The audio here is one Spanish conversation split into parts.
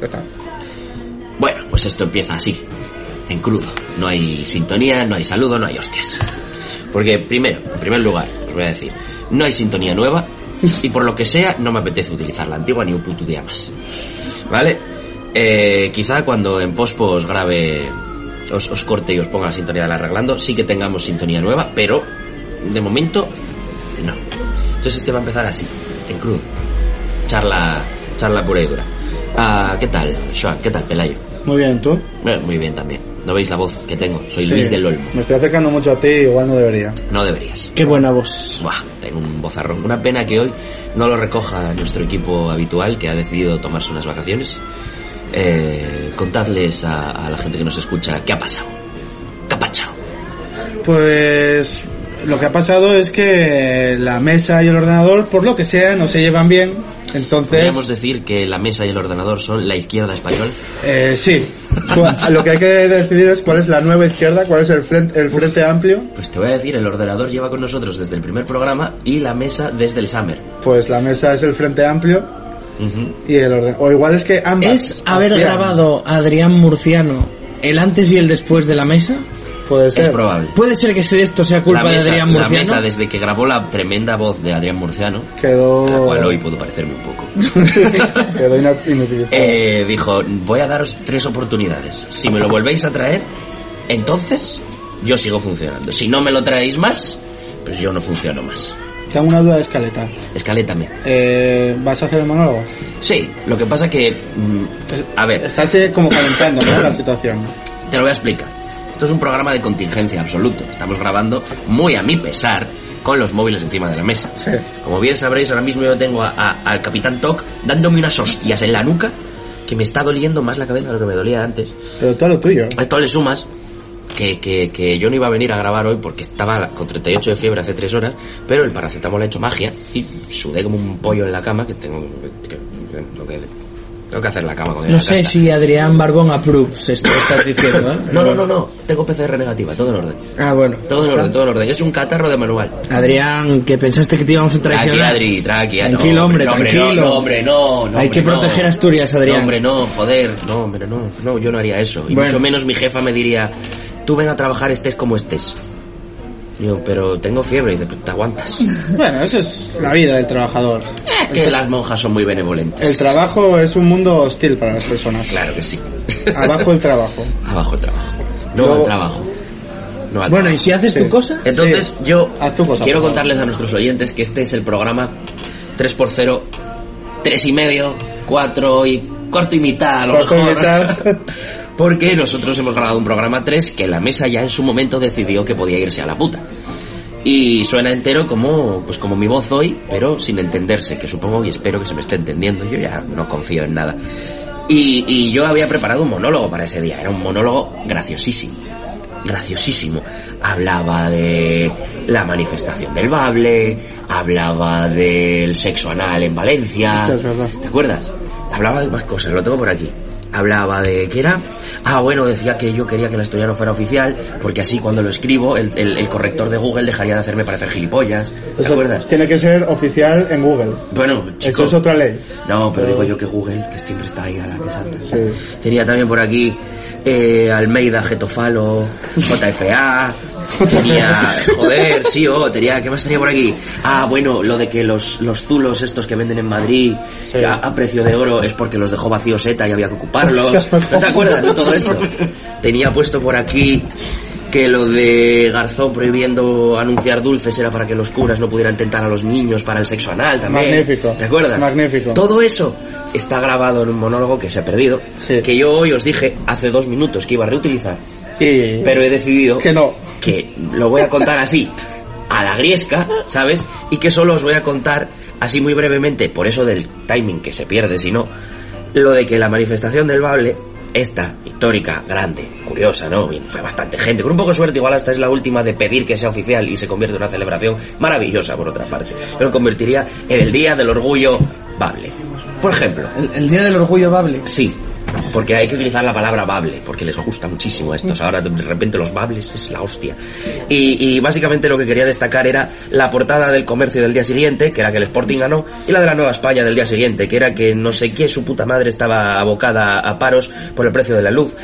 Ya está. Bueno, pues esto empieza así, en crudo. No hay sintonía, no hay saludo, no hay hostias. Porque primero, en primer lugar, os voy a decir, no hay sintonía nueva y por lo que sea no me apetece utilizar la antigua ni un puto día más. ¿Vale? Eh, quizá cuando en pospo os grabe, os, os corte y os ponga la sintonía de la arreglando, sí que tengamos sintonía nueva, pero de momento no. Entonces este va a empezar así, en crudo. Charla, charla pura y dura. Ah, ¿Qué tal, Joan? ¿Qué tal, Pelayo? Muy bien, ¿tú? Eh, muy bien también. ¿No veis la voz que tengo? Soy Sí. Luis del Olmo. Me estoy acercando mucho a ti, igual no debería. No deberías. Qué buena voz. Buah, tengo un bozarrón. Una pena que hoy no lo recoja nuestro equipo habitual que ha decidido tomarse unas vacaciones. Eh, contadles a, a la gente que nos escucha qué ha pasado. ¿Qué ha pasado? Pues lo que ha pasado es que la mesa y el ordenador, por lo que sea, no se llevan bien. Entonces, Podríamos decir que la mesa y el ordenador son la izquierda española. eh, sí. Lo que hay que decidir es cuál es la nueva izquierda, cuál es el frente, el frente amplio. Pues te voy a decir, el ordenador lleva con nosotros desde el primer programa y la mesa desde el Summer. Pues la mesa es el frente amplio Ujú. y el orden. O igual es que ambas. ¿Es haber grabado a Adrián Murciano el antes y el después de la mesa? Puede ser. Es probable. ¿Puede ser que esto sea La culpa de mesa, Adrián la Murciano? mesa, desde que grabó la tremenda voz de Adrián Murciano, Quedó. a la cual hoy puedo parecerme un poco. quedó inutilizado. Eh, dijo, voy a daros tres oportunidades. Si me lo volvéis a traer, entonces yo sigo funcionando. Si no me lo traéis más, pues yo no funciono más. Tengo una duda de escaleta. Escalétame. Eh, ¿Vas a hacer el monólogo? Sí, lo que pasa que... mm, a ver, Estás eh, como calentando ¿no? la situación. te lo voy a explicar. Esto es un programa de contingencia absoluto. Estamos grabando muy a mi pesar con los móviles encima de la mesa. Sí. Como bien sabréis, ahora mismo yo tengo a- a- al Capitán Toc dándome unas hostias en la nuca que me está doliendo más la cabeza de lo que me dolía antes. Pero todo lo tuyo. A esto le sumas que, que, que yo no iba a venir a grabar hoy porque estaba con 38 de fiebre hace 3 horas, pero el paracetamol ha hecho magia y sudé como un pollo en la cama que tengo que, tengo que, tengo que hacer la cama cuando No sé si Adrián Barbón approves esto que estás diciendo, ¿eh? No, no, no, no, tengo PCR negativa, todo en orden. Ah, bueno. Todo en orden, todo en orden. Es un catarro de manual. Adrián, que pensaste que te íbamos a traicionar. Adri, tranqui. Tranquilo, no, hombre, tranquilo. No, hombre, no, no, Hay hombre, que proteger Asturias, Adrián. No, hombre, no, joder. No, hombre, no. No, yo no haría eso. Y Bueno. mucho menos mi jefa me diría, tú ven a trabajar estés como estés. Digo, pero tengo fiebre. Y dice, pues te aguantas. Bueno, eso es la vida del trabajador. Es que las monjas son muy benevolentes. El trabajo es un mundo hostil para las personas. Claro que sí. Abajo el trabajo. Abajo el trabajo. No Luego- al trabajo. No al Bueno, trabajo. ¿y si haces Sí. tu cosa? Entonces Sí. yo Haz tu cosa, quiero contarles a nuestros oyentes que este es el programa 3x0, 3 y medio, 4 y cuarto y mitad a lo Cuarto y mejor. mitad. Porque nosotros hemos grabado un programa 3 que la mesa ya en su momento decidió que podía irse a la puta. Y suena entero como, pues como mi voz hoy, pero sin entenderse, que supongo y espero que se me esté entendiendo. Yo ya no confío en nada. Y, y yo había preparado un monólogo para ese día. Era un monólogo graciosísimo. Graciosísimo. Hablaba de la manifestación del Bable, hablaba del sexo anal en Valencia. Es. ¿Te acuerdas? Hablaba de más cosas, lo tengo por aquí. Hablaba de qué era. Ah, bueno, decía que yo quería que la historia no fuera oficial, porque así cuando lo escribo, el, el- el corrector de Google dejaría de hacerme parecer gilipollas. ¿Te Eso acuerdas? Tiene que ser oficial en Google. Bueno, chico. Eso es otra ley. No, pero digo yo que Google, que siempre está ahí a la que salta. Sí. Tenía también por aquí eh, Almeida, Getofalo, JFA. Tenía, joder, sí, oh, tenía, ¿qué más tenía por aquí? Ah, bueno, lo de que los, los zulos estos que venden en Madrid Sí. que a, a precio de oro es porque los dejó vacíos ETA y había que ocuparlos. ¿No te acuerdas de todo esto? Tenía puesto por aquí que lo de Garzón prohibiendo anunciar dulces era para que los curas no pudieran tentar a los niños para el sexo anal también. Magnífico. ¿Te acuerdas? Magnífico. Todo eso está grabado en un monólogo que se ha perdido, Sí. que yo hoy os dije hace dos minutos que iba a reutilizar, Y... pero he decidido Que no. que lo voy a contar así, a la griesca, ¿sabes? Y que solo os voy a contar así muy brevemente, por eso del timing que se pierde, si no, lo de que la manifestación del Bable, esta, histórica, grande, curiosa, ¿no? Fue bastante gente, con un poco de suerte, igual hasta es la última de pedir que sea oficial y se convierte en una celebración maravillosa, por otra parte, pero convertiría en el Día del Orgullo Bable. Por ejemplo, El, el Día del Orgullo Bable. Sí. Porque hay que utilizar la palabra bable, porque les gusta muchísimo a estos. Ahora de repente los bables es la hostia. Y, y básicamente lo que quería destacar era la portada del comercio del día siguiente, que era que el Sporting ganó, y la de la Nueva España del día siguiente, que era que no sé qué su puta madre estaba abocada a paros por el precio de la luz.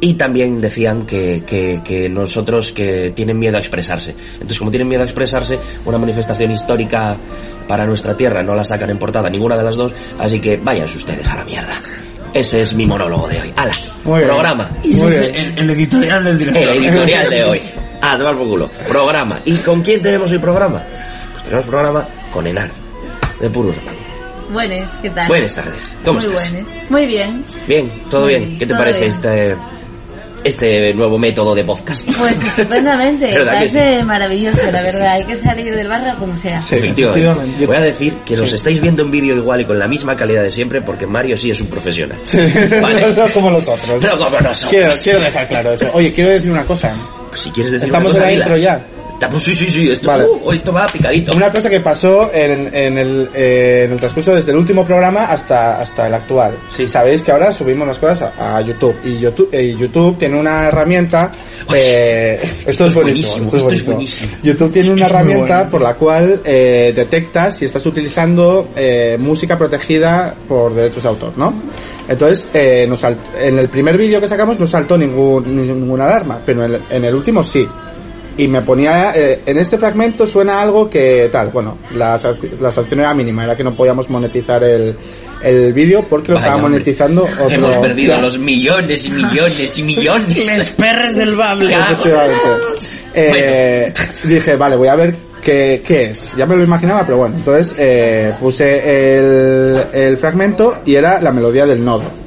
Y también decían que, que, que nosotros que tienen miedo a expresarse. Entonces, como tienen miedo a expresarse, una manifestación histórica para nuestra tierra no la sacan en portada ninguna de las dos, así que váyanse ustedes a la mierda. Ese es mi monólogo de hoy. ¡Hala! Muy. Programa. Muy bien. el, el editorial del director. El editorial de hoy. A tomar por culo. Programa. ¿Y con quién tenemos hoy programa? Pues tenemos programa con Enar, de Pururma. Buenas, ¿qué tal? Buenas tardes. ¿Cómo Muy estás? buenas. Muy bien. Bien, todo Muy bien. bien, ¿Qué te todo parece bien. este este nuevo método de podcast? Pues estupendamente. ¿Verdad que Parece maravilloso, la verdad. Hay que salir del barrio como sea. Sí, Efectivamente. efectivamente. Voy a decir que los Sí. estáis viendo en vídeo igual y con la misma calidad de siempre porque Mario sí es un profesional. Vale. no como los otros. No como nosotros. Quiero, quiero dejar claro eso. Oye, quiero decir una cosa. Pues si quieres decir Estamos una cosa, en la intro ya. Estamos, sí, sí, sí. Esto, Vale. uh, esto va picadito. Una cosa que pasó en, en el, eh, en el transcurso desde el último programa hasta, hasta el actual. Sí. Sabéis que ahora subimos las cosas a, a YouTube. Y YouTube, eh, YouTube tiene una herramienta. eh, esto, es buenísimo. buenísimo, esto es buenísimo. YouTube tiene una herramienta bueno. por la cual eh, detecta si estás utilizando eh, música protegida por derechos de autor, ¿no? Entonces, eh, nos en el primer vídeo que sacamos no saltó ningún, ninguna alarma, pero en el, en el último sí y me ponía eh, en este fragmento suena algo que tal bueno la, la sanción era mínima era que no podíamos monetizar el, el vídeo porque lo Vaya, estaba monetizando otro Hemos perdido los millones y millones y millones. Les perres del bable. Eh, dije vale voy a ver qué, qué es. Ya me lo imaginaba pero bueno entonces eh, puse el, el fragmento y era la melodía del nodo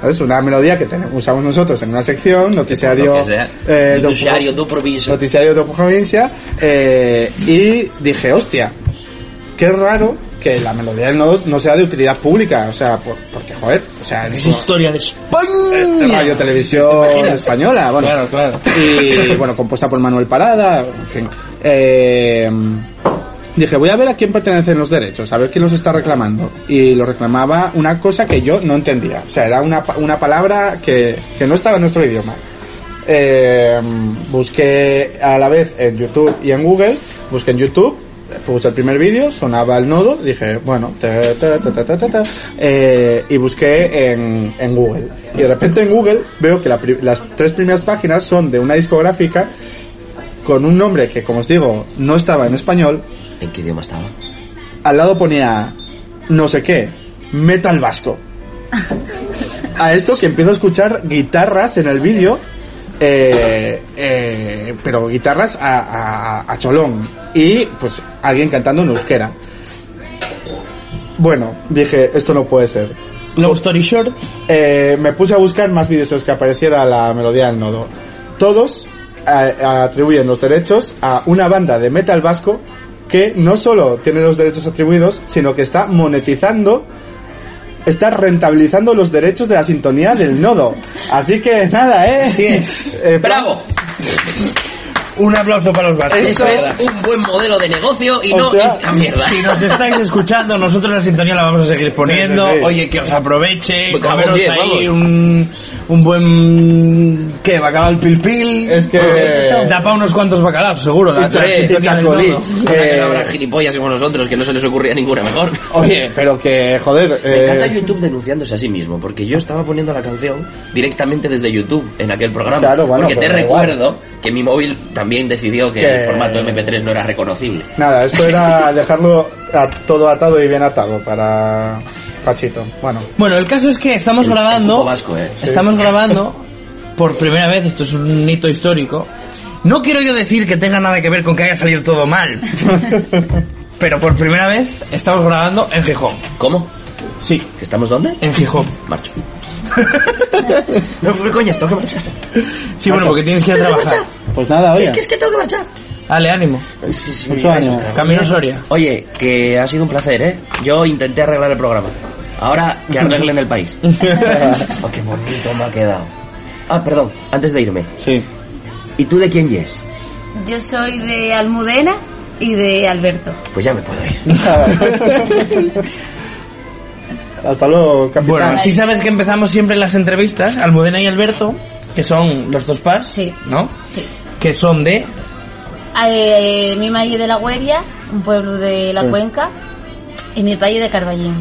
¿Sabes? Una melodía que tenemos, usamos nosotros en una sección, noticiario, eh, do- Noticiario do provincia. noticiario de provincia eh, y dije, hostia, qué raro que la melodía nodo no sea de utilidad pública, o sea, por- porque joder, o sea, Es no- historia de eh, España. radio televisión española, bueno, Claro, claro. y bueno, compuesta por Manuel Parada, en fin. Eh, dije, voy a ver a quién pertenecen los derechos, a ver quién los está reclamando. Y lo reclamaba una cosa que yo no entendía. O sea, era una, una palabra que, que no estaba en nuestro idioma. Eh, busqué a la vez en YouTube y en Google, busqué en YouTube, puse el primer vídeo, sonaba el nodo, dije, bueno, eh, y busqué en, en Google. Y de repente en Google veo que la las tres primeras páginas son de una discográfica con un nombre que, como os digo, no estaba en español. ¿En qué idioma estaba? Al lado ponía no sé qué, metal vasco. A esto que empiezo a escuchar guitarras en el vídeo, eh, eh, pero guitarras a, a- a cholón. Y pues alguien cantando en euskera. Bueno, dije, esto no puede ser. Long story short, Eh, me puse a buscar más vídeos en los que apareciera la melodía del nodo. Todos eh, atribuyen los derechos a una banda de metal vasco que no solo tiene los derechos atribuidos, sino que está monetizando, está rentabilizando los derechos de la sintonía del nodo. Así que nada, ¿eh? Así es. Eh, ¡Bravo! un aplauso para los vascos. Eso es un buen modelo de negocio y no Hostia. esta mierda. Si nos estáis escuchando, nosotros la sintonía la vamos a seguir poniendo. Sí, sí, sí. Oye, que os aproveche. Pues Comeros bien, ahí vamos. un, un buen... ¿Qué? ¿Bacalao al pil pil? Es que... Da para unos cuantos bacalaos, seguro. La, la Hombre, sintonía del chacolí. nodo. O sea, que Eh, no habrá gilipollas como nosotros, que no se les ocurría ninguna mejor. Oye, pero que, joder... Me eh, encanta YouTube denunciándose a sí mismo, porque yo estaba poniendo la canción directamente desde YouTube en aquel programa. Claro, bueno, porque te igual. recuerdo que mi móvil también decidió que, Que- el formato MP3 no era reconocible. Nada, esto era dejarlo a- todo atado y bien atado para Pachito. Bueno, Bueno, el caso es que estamos El- el grabando... cupo vasco, eh. Estamos grabando por primera vez, esto es un hito histórico. No quiero yo decir que tenga nada que ver con que haya salido todo mal. Pero por primera vez estamos grabando en Gijón. ¿Cómo? Sí, ¿Que ¿Estamos dónde? en Gijón. Marcho. no, fue coñas, tengo que marchar. Sí, bueno, porque tienes que ir a trabajar. pues nada, Sí, oye. es que es que tengo que marchar. Dale, ánimo. Mucho ánimo. Camino Soria. Oye, que ha sido un placer, ¿eh? Yo intenté arreglar el programa. Ahora que arreglen el país. oh, qué bonito me ha quedado. Ah, perdón, antes de irme. Sí. ¿Y tú de quién yes? Yo soy de Almudena y de Alberto. Pues ya me puedo ir. Hasta luego, capitán. Bueno, sí sabes que empezamos siempre las entrevistas, Almudena y Alberto, que son los dos pars, Sí. ¿no? Sí. Que son de... Eh, mi malle de la Gueria, un pueblo de la Sí. Cuenca, y mi país de Carballín.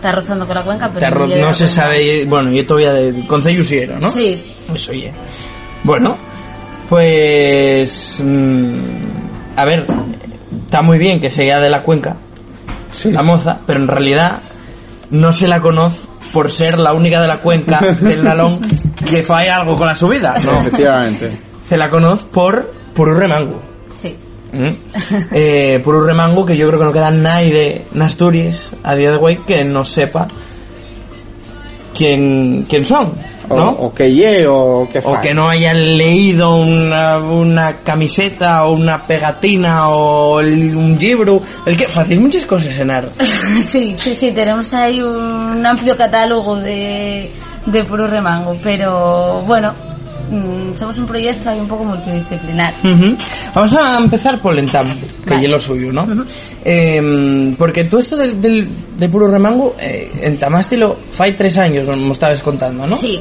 Está rozando con la Cuenca, pero no se Cuenca. sabe, bueno, yo todavía de Concello Siero, ¿no? Sí, Eso oye. Bueno, pues... mm, a ver, está muy bien que sea de la cuenca, la moza, pero en realidad no se la conoce por ser la única de la cuenca del Lalón que falla algo con la subida, no. Efectivamente. Se la conoce por puro remango. ¿Mm? Eh, puro remango que yo creo que no queda nadie de en Asturias a día de hoy que no sepa quién, quién son, O, ¿no? o que ye o que O que no hayan leído una, una camiseta o una pegatina o el- un libro. El que hacéis muchas cosas en art. Sí, sí, sí, tenemos ahí un amplio catálogo de, de puro remango, pero bueno, mm, somos un proyecto ahí un poco multidisciplinar. Ujú. Vamos a empezar por el entam, que Vale. es lo suyo, ¿no? Em, porque tú esto del, del, de puro remango, eh, entamástelo fai tres años, me estabas contando, ¿no? Sí,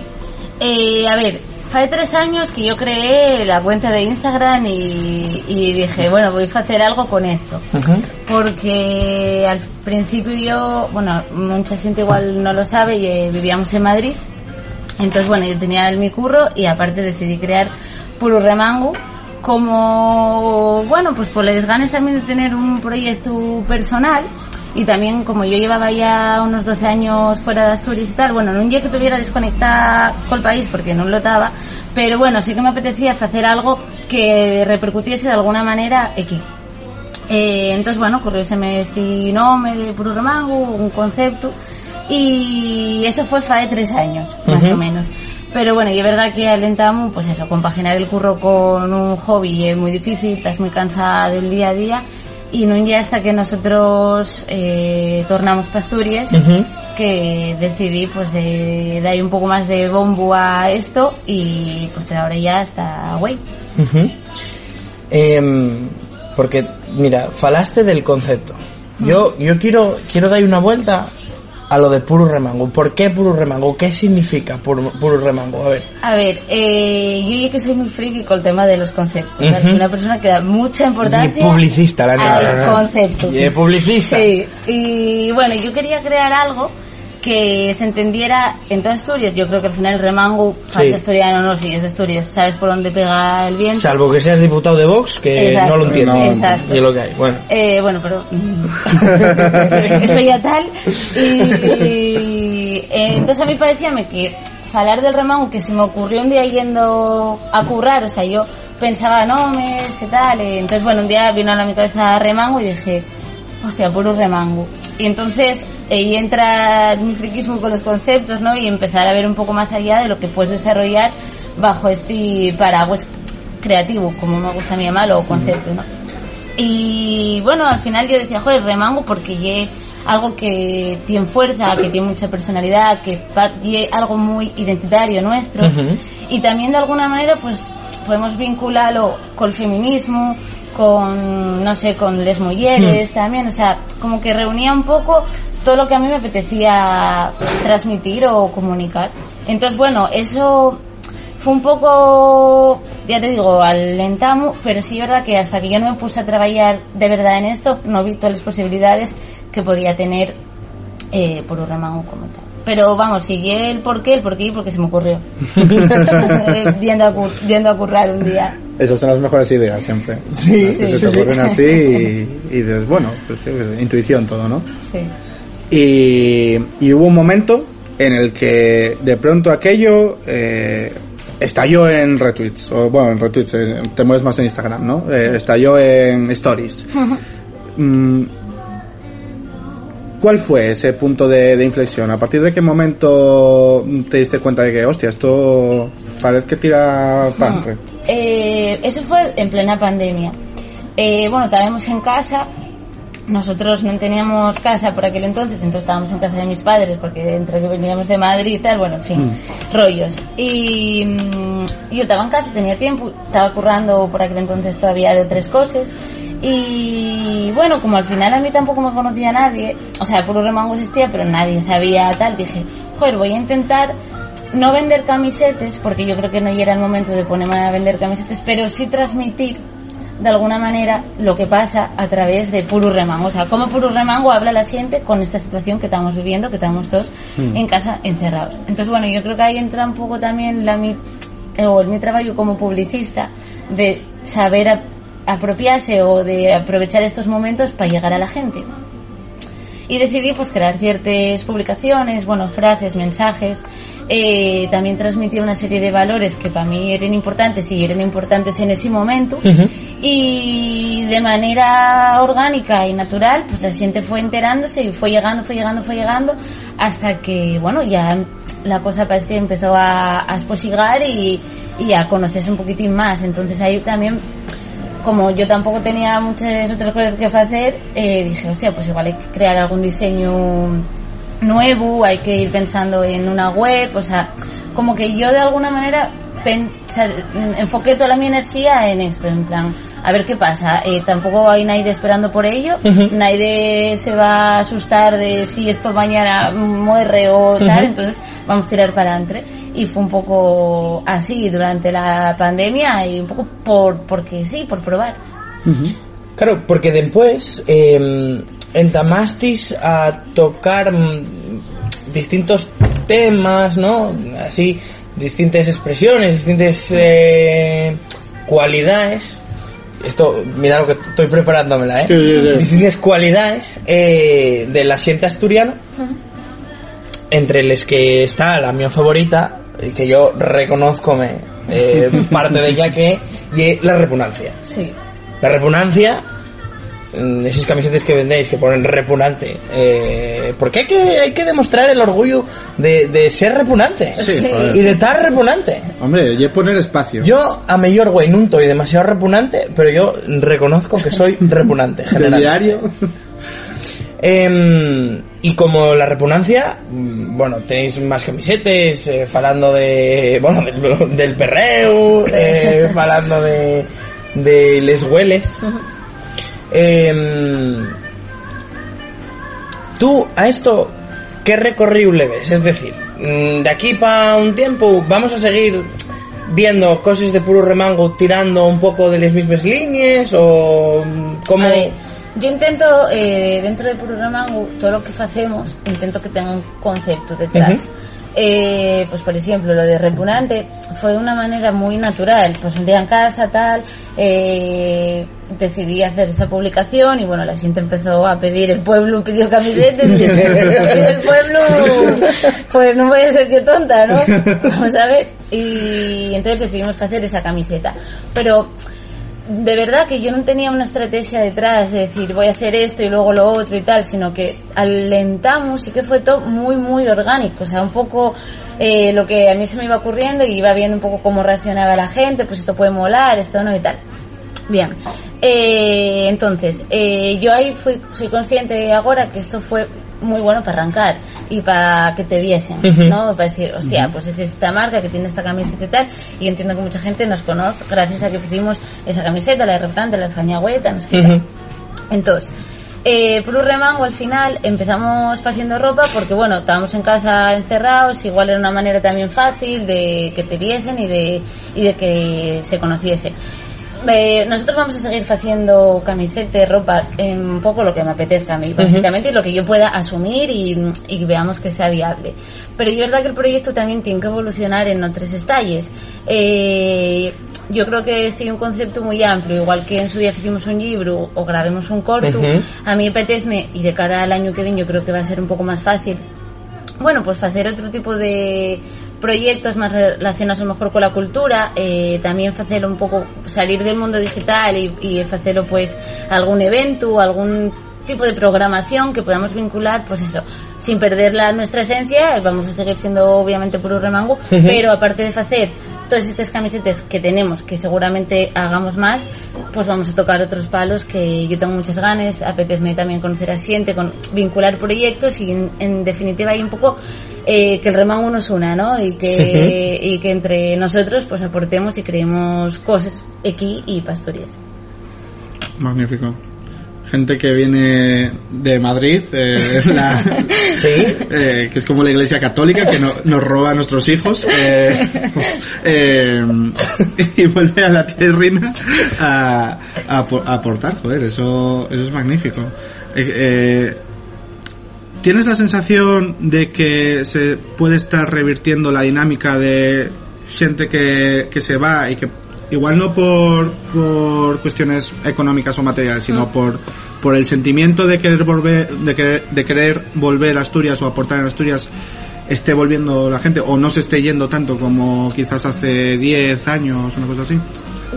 eh, a ver, hace tres años que yo creé la cuenta de Instagram y, y dije, bueno, voy a hacer algo con esto. Porque al principio yo, bueno, mucha gente igual no lo sabe, y, eh, vivíamos en Madrid. Entonces, bueno, yo tenía el mi curro y aparte decidí crear Puro Remango como, bueno, pues por las ganas también de tener un proyecto personal y también como yo llevaba ya unos 12 años fuera de Asturias y tal, bueno, no un día que tuviera desconectada con el país porque no lo estaba, pero bueno, sí que me apetecía hacer algo que repercutiese de alguna manera aquí. Eh, entonces, bueno, ocurrióseme este nombre de Puro Remango, un concepto, y eso fue hace tres años, más o menos. Pero bueno, y es verdad que alentamos, pues eso, compaginar el curro con un hobby es muy difícil, estás muy cansada del día a día, y no ya hasta que nosotros eh, tornamos Pasturias, Ujú. que decidí pues eh, dar un poco más de bombo a esto, y pues ahora ya está güey. Ujú. Em, porque, mira, falaste del concepto. Yo, yo quiero, quiero dar una vuelta a lo de puro remango. ¿Por qué puro remango? ¿Qué significa puro, puro remango? A ver. A ver, eh, yo ya que soy muy friki con el tema de los conceptos. Soy una persona que da mucha importancia Y publicista, la verdad. Y publicista. Sí, y bueno, yo quería crear algo que se entendiera en toda Asturias. Yo creo que al final el remango, falta asturiano no, si es de Asturias, sabes por dónde pega el viento. Salvo que seas diputado de Vox, que Exacto. no lo entiende. No. Exacto. Y es lo que hay. Bueno. Eh, bueno, pero eso ya tal. Y, eh, entonces a mí parecíame que hablar del remango que se me ocurrió un día yendo a currar, o sea, yo pensaba nombres y tal, y entonces bueno, un día vino a mi cabeza remango y dije, hostia, puro remango. Y entonces ahí entra mi friquismo con los conceptos, ¿no? Y empezar a ver un poco más allá de lo que puedes desarrollar bajo este paraguas creativo, como me gusta a mí llamarlo, o concepto, ¿no? Y bueno, al final yo decía, joder, remango porque ye algo que tiene fuerza, que tiene mucha personalidad, que ye algo muy identitario nuestro. Ujú. Y también de alguna manera, pues podemos vincularlo con el feminismo, con, no sé, con les mujeres también. O sea, como que reunía un poco todo lo que a mí me apetecía transmitir o comunicar. Entonces, bueno, eso fue un poco, ya te digo, alentamos, pero sí es verdad que hasta que yo no me puse a trabajar de verdad en esto, no vi todas las posibilidades que podía tener eh, por un remango como tal. Pero vamos, sigue el por qué, el por qué, porque se me ocurrió. yendo, a cur- yendo a currar un día. Esas son las mejores ideas siempre. Sí, Las que sí, se te sí. ocurren así y, y dices, bueno, pues sí, intuición todo, ¿no? Sí. Y, y hubo un momento en el que de pronto aquello eh, estalló en retweets, o bueno, en retweets, eh, te mueves más en Instagram, ¿no? Eh, estalló en stories. Mm, ¿Cuál fue ese punto de, de inflexión? ¿A partir de qué momento te diste cuenta de que, hostia, esto parece que tira pan? Eh, eso fue en plena pandemia. Eh, bueno, estábamos en casa nosotros no teníamos casa por aquel entonces, entonces estábamos en casa de mis padres, porque entre que veníamos de Madrid y tal, bueno, en fin, rollos. Y mm, yo estaba en casa, tenía tiempo, estaba currando por aquel entonces todavía de tres cosas. Y bueno, como al final a mí tampoco me conocía nadie, o sea, Puro Remango existía, pero nadie sabía tal, dije, joder, voy a intentar no vender camisetes, porque yo creo que no era el momento de ponerme a vender camisetes, pero sí transmitir de alguna manera lo que pasa a través de Puro Remango. O sea, cómo Puro Remango habla a la gente con esta situación que estamos viviendo, que estamos todos en casa encerrados. Entonces, bueno, yo creo que ahí entra un poco también la mi, eh, o mi trabajo como publicista de saber ap- apropiarse o de aprovechar estos momentos para llegar a la gente. Y decidí pues crear ciertas publicaciones, bueno, frases, mensajes, eh, también transmitir una serie de valores que para mí eran importantes y eran importantes en ese momento. Y de manera orgánica y natural, pues la gente fue enterándose y fue llegando, fue llegando, fue llegando, hasta que, bueno, ya la cosa parece que empezó a, a esposigar y, y a conocerse un poquitín más. Entonces ahí también como yo tampoco tenía muchas otras cosas que hacer, eh, dije, hostia, pues igual hay que crear algún diseño nuevo, hay que ir pensando en una web, o sea, como que yo de alguna manera pensar, enfoqué toda mi energía en esto, en plan, a ver qué pasa. Eh, tampoco hay nadie esperando por ello, nadie se va a asustar de si esto mañana muere o tal, entonces vamos a tirar para adelante. Y fue un poco así durante la pandemia y un poco por porque sí, por probar. Claro, porque después eh, entamastis a tocar mm, distintos temas, ¿no? Así, distintas expresiones, distintas eh, cualidades. Esto, mira lo que estoy preparándomela, ¿eh? Sí, sí, sí. Distintas cualidades eh, del asiento asturiano, entre las que está la mía favorita, y que yo reconozco me, eh, parte de ella que y la repugnancia. Sí. La repugnancia, esas camisetas que vendéis que ponen repugnante, eh, porque hay que, hay que demostrar el orgullo de, de ser repugnante Sí, y de estar repugnante. Hombre, y es poner espacio. Yo a mayor güey no estoy demasiado repugnante, pero yo reconozco que soy repugnante. General. diario. Em, y como la repugnancia, mm, bueno, tenéis más camisetes, eh, falando de, bueno, del, del perreo, eh, falando de, de les hueles. Em, Tú a esto, ¿qué recorrido le ves? Es decir, mm, de aquí para un tiempo vamos a seguir viendo cosas de puro remango tirando un poco de las mismas líneas o mm, ver, yo intento, eh, dentro de Puro Remango, todo lo que hacemos, intento que tenga un concepto detrás. Eh, pues por ejemplo, lo de repugnante fue de una manera muy natural. Pues un día en casa, tal, eh, decidí hacer esa publicación y bueno, la gente empezó a pedir, el pueblo pidió camisetas y el pueblo, pues no voy a ser yo tonta, ¿no? Vamos a ver. Y entonces decidimos que hacer esa camiseta. Pero de verdad que yo no tenía una estrategia detrás de decir voy a hacer esto y luego lo otro y tal, sino que alentamos y que fue todo muy, muy orgánico. O sea, un poco eh, lo que a mí se me iba ocurriendo y iba viendo un poco cómo reaccionaba la gente, pues esto puede molar, esto no y tal. Bien, eh, entonces, eh, yo ahí fui, soy consciente ahora que esto fue muy bueno para arrancar y para que te viesen. ¿no? Para decir, hostia, pues es esta marca que tiene esta camiseta y tal, y yo entiendo que mucha gente nos conoce gracias a que hicimos esa camiseta, la de Reptante, la de Fañagüeta, no sé qué. Entonces, eh, Plus Remango al final empezamos haciendo ropa porque bueno, estábamos en casa encerrados, igual era una manera también fácil de que te viesen y de, y de que se conociesen. Eh, nosotros vamos a seguir haciendo camisetas, ropa, un poco lo que me apetezca a mí, básicamente, y lo que yo pueda asumir y, y veamos que sea viable. Pero es verdad que el proyecto también tiene que evolucionar en otros estalles. Eh, yo creo que es un concepto muy amplio, igual que en su día hicimos un libro o grabemos un corto, a mí apetezme, y de cara al año que viene yo creo que va a ser un poco más fácil, bueno, pues hacer otro tipo de proyectos más relacionados a lo mejor con la cultura, eh, también hacer un poco, salir del mundo digital y, y hacerlo pues algún evento, algún tipo de programación que podamos vincular, pues eso, sin perder la, nuestra esencia, vamos a seguir siendo obviamente puro remango, pero aparte de hacer todas estas camisetas que tenemos, que seguramente hagamos más, pues vamos a tocar otros palos que yo tengo muchas ganas, apetezme también conocer a Siente, con, vincular proyectos y en, en definitiva hay un poco eh, que el remango nos una, ¿no? Y que, y que entre nosotros pues aportemos y creemos cosas aquí y pastorías. Magnífico. Gente que viene de Madrid, eh, la- eh, que es como la iglesia católica que no- nos roba a nuestros hijos eh, eh, y vuelve a la tierrina a, a apor- a aportar, joder, eso, eso es magnífico. Eh, eh, ¿Tienes la sensación de que se puede estar revirtiendo la dinámica de gente que, que se va y que igual no por, por cuestiones económicas o materiales, sino por, por el sentimiento de querer volver, de, que- de querer volver a Asturias o aportar en Asturias esté volviendo la gente o no se esté yendo tanto como quizás hace 10 años, una cosa así?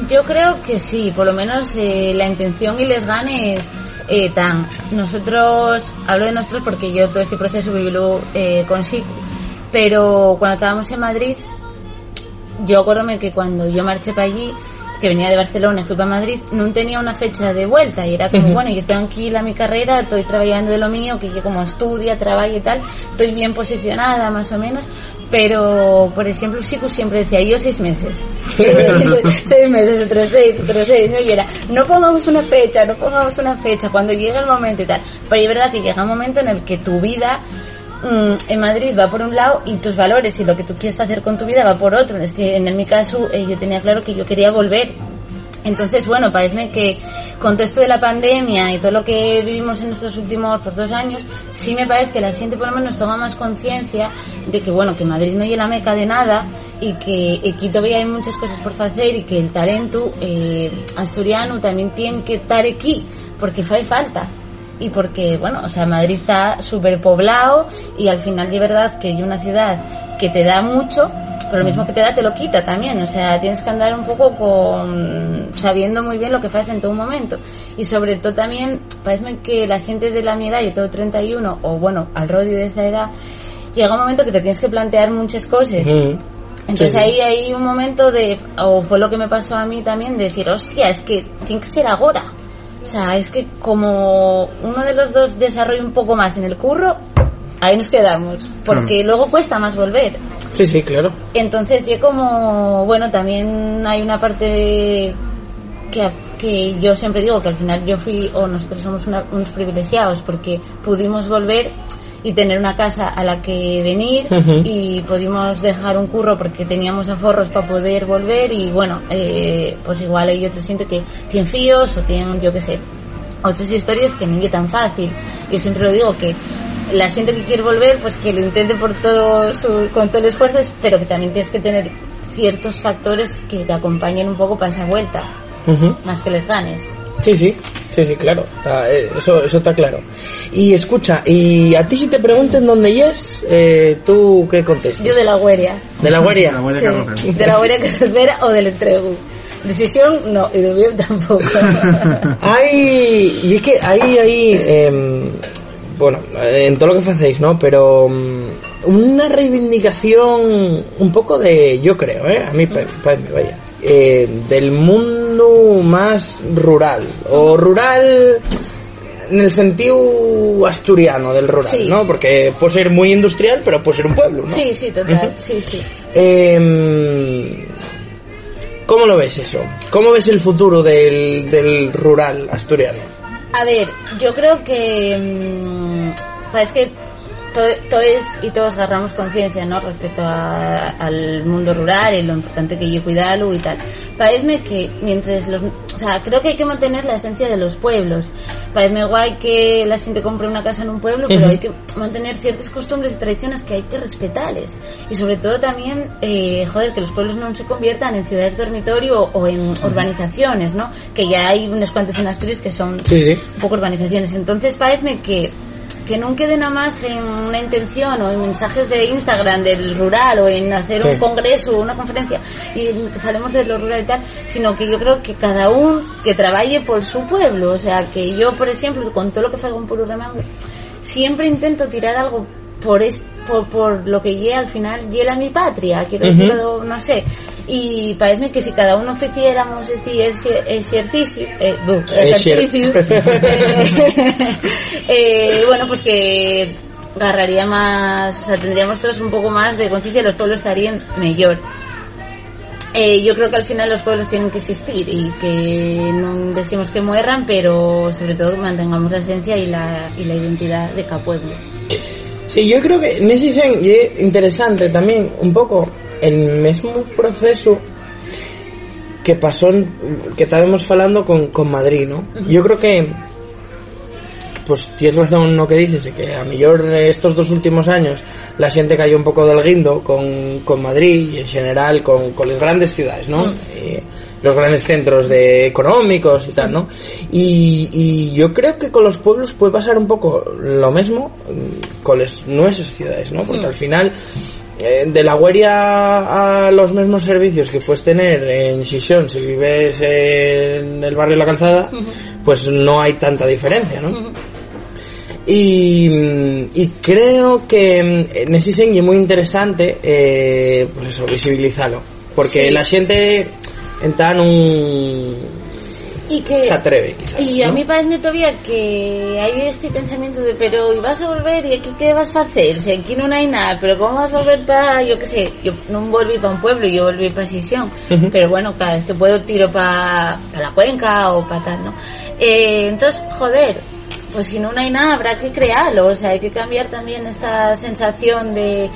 Yo creo que sí, por lo menos eh, la intención y les ganes eh, tan. Nosotros, hablo de nosotros porque yo todo este proceso vivílo eh, con pero cuando estábamos en Madrid, yo acuérdome que cuando yo marché para allí, que venía de Barcelona y fui para Madrid, no tenía una fecha de vuelta. Y era como, bueno, yo tengo aquí la mi carrera, estoy trabajando de lo mío, que yo como estudia, trabajo y tal, estoy bien posicionada más o menos, pero por ejemplo Siku siempre decía yo seis meses seis meses otros seis otros seis ¿no? y era no pongamos una fecha no pongamos una fecha cuando llegue el momento y tal pero es verdad que llega un momento en el que tu vida mm, en Madrid va por un lado y tus valores y lo que tú quieres hacer con tu vida va por otro. Este, en mi caso eh, yo tenía claro que yo quería volver entonces, bueno, parece que con todo esto de la pandemia y todo lo que vivimos en estos últimos pues, dos años, sí me parece que la gente por lo menos toma más conciencia de que, bueno, que Madrid no es la meca de nada y que aquí todavía hay muchas cosas por hacer y que el talento eh, asturiano también tiene que estar aquí porque hace falta y porque, bueno, o sea, Madrid está súper poblado y al final de verdad que hay una ciudad que te da mucho, pero lo mismo que te da te lo quita también, o sea, tienes que andar un poco con sabiendo muy bien lo que haces en todo momento y sobre todo también, parece que la gente de la mi edad, yo tengo 31 o bueno, al rodio de esa edad, llega un momento que te tienes que plantear muchas cosas. Ujú. Entonces Sí, ahí hay un momento de, o fue lo que me pasó a mí también, de decir, hostia, es que tiene que ser ahora. O sea, es que como uno de los dos desarrolla un poco más en el curro, ahí nos quedamos. Porque luego cuesta más volver. Sí, sí, claro. Entonces, yo como, bueno, también hay una parte de- que, que yo siempre digo que al final yo fui, o nosotros somos una- unos privilegiados, porque pudimos volver y tener una casa a la que venir y pudimos dejar un curro porque teníamos aforros para poder volver y bueno, eh, pues igual hay otros siento que tienen fíos o tienen, yo qué sé, otras historias que no es tan fácil. Yo siempre lo digo que la gente que quiere volver, pues que lo intente por todo su, con todo el esfuerzo, pero que también tienes que tener ciertos factores que te acompañen un poco para esa vuelta, más que les ganes. Sí, sí, sí, sí, claro. Está, eh, eso, eso está claro. Y escucha, y a ti si te preguntan dónde es, eh, ¿tú qué contestas? Yo de la hueria. ¿De la guardia? La Guardia Sí, Carrocera. de la hueria carretera o del entrego. Decisión no, y de bien tampoco. Hay, y es que hay, hay, em, bueno, en todo lo que hacéis, ¿no? Pero mm, una reivindicación un poco de, yo creo, ¿eh? A mí, pa, pa- vaya, eh, del mundo más rural, o rural en el sentido asturiano del rural, Sí. ¿no? Porque puede ser muy industrial, pero puede ser un pueblo, ¿no? Sí, sí, total, sí, sí. Em, ¿Cómo lo ves eso? ¿Cómo ves el futuro del, del rural asturiano? A ver, yo creo que mm, parece que to- todos y todos agarramos conciencia, ¿no? Respecto a- al mundo rural y lo importante que es cuidarlo y tal. Parece que mientras los, o sea, creo que hay que mantener la esencia de los pueblos. Parece guay que la gente compre una casa en un pueblo, pero hay que mantener ciertas costumbres y tradiciones que hay que respetarles. Y sobre todo también, eh, joder, que los pueblos no se conviertan en ciudades dormitorio o, en urbanizaciones, ¿no? Que ya hay unas cuantas en Asturias que son Sí, sí. un poco urbanizaciones. Entonces parece que que no quede nada más en una intención o en mensajes de Instagram del rural o en hacer Sí. un congreso o una conferencia y hablemos de lo rural y tal, sino que yo creo que cada uno que trabaje por su pueblo, o sea, que yo, por ejemplo, con todo lo que hago en Puro Remango, siempre intento tirar algo por, es- por, por lo que llegue al final, llega a mi patria, quiero Ujú. decirlo, no sé, y parece que si cada uno hiciéramos este ejerci- ejercicio, eh, bu, Ejer- ejercicio, eh, eh, bueno, pues que agarraría más, o sea, tendríamos todos un poco más de conciencia y los pueblos estarían mejor. Eh, yo creo que al final los pueblos tienen que existir y que no decimos que mueran, pero sobre todo que mantengamos la esencia y la, y la identidad de cada pueblo. Sí, yo creo que nese sen é interesante tamén un pouco el mesmo proceso que pasó en- que estábamos falando con, con Madrid, ¿no? Yo creo que pues tienes razón no que dices que a mellor estos dos últimos años la xente cayó un pouco del guindo con, con Madrid y en general con, con las grandes ciudades, ¿no? Eh, los grandes centros de económicos y tal, ¿no? Y, y yo creo que con los pueblos puede pasar un poco lo mismo mm, con las nuestras ciudades, ¿no? Porque al final eh, de la hueria a los mismos servicios que puedes tener en Xixón si vives en el barrio La Calzada, pues no hay tanta diferencia, ¿no? Y, y creo que mm, en ese es muy interesante eh, pues eso, visibilizarlo porque Sí. la gente está en un Y que se atreve quizás, y a mí parece todavía que hay este pensamiento de pero y vas a volver y aquí qué vas a hacer si aquí no hay nada pero cómo vas a volver para yo qué sé yo no volví para un pueblo yo volví para Sisión pero bueno cada vez que puedo tiro para la cuenca o para tal no Eh, entonces joder pues si no hay nada habrá que crearlo. O sea hay que cambiar también esta sensación de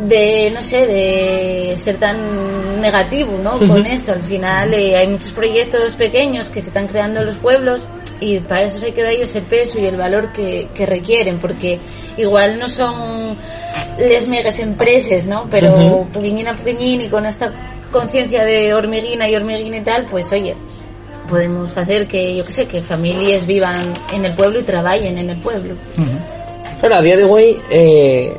de no sé de ser tan negativo no con esto. Al final eh, hay muchos proyectos pequeños que se están creando en los pueblos y para eso hay que dar ellos el peso y el valor que, que requieren porque igual no son les megas empresas no pero poquillín a poquillín y con esta conciencia de hormiguina y hormiguina y tal pues oye podemos hacer que yo qué sé que familias vivan en el pueblo y trabajen en el pueblo. Claro, a día de hoy, eh,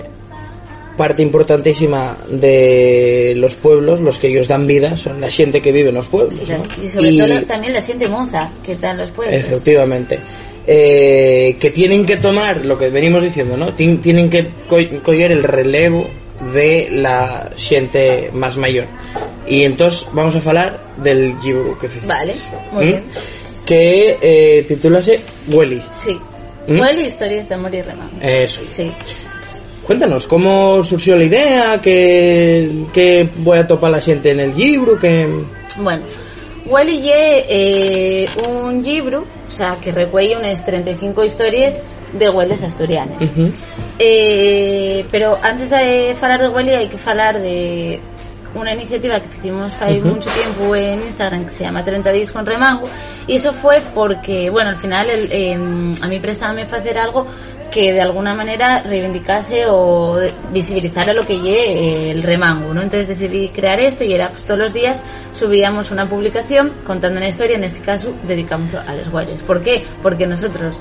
parte importantísima de los pueblos, los que ellos dan vida, son la gente que vive en los pueblos. y, las- ¿no? y sobre Y- todo también la siente moza que en los pueblos Efectivamente. Eh, que tienen que tomar lo que venimos diciendo, ¿no? Tien- tienen que co- coger el relevo de la gente más mayor. Y entonces vamos a hablar del libro que. Vale, muy ¿Mm? bien. Que eh, titúlase Welly. Sí. ¿Mm? Huele historias de amor y remango. Eso. Sí. Cuéntanos, ¿cómo surgió la idea? ¿Qué, qué voy a topar la gente en el libro? Que Bueno, ye eh, un libro, o sea, que recuelle unas 35 historias de hueles asturianes. Eh, pero antes de hablar de Huele hay que hablar de una iniciativa que hicimos hace mucho tiempo en Instagram que se llama 30 días con remango y eso fue porque, bueno, al final el, eh, a mí préstame hacer algo que de alguna manera reivindicase o visibilizara lo que lle el remango, ¿no? Entonces decidí crear esto y era pues todos los días subíamos una publicación contando una historia, en este caso dedicamos a los guayas. ¿Por qué? Porque nosotros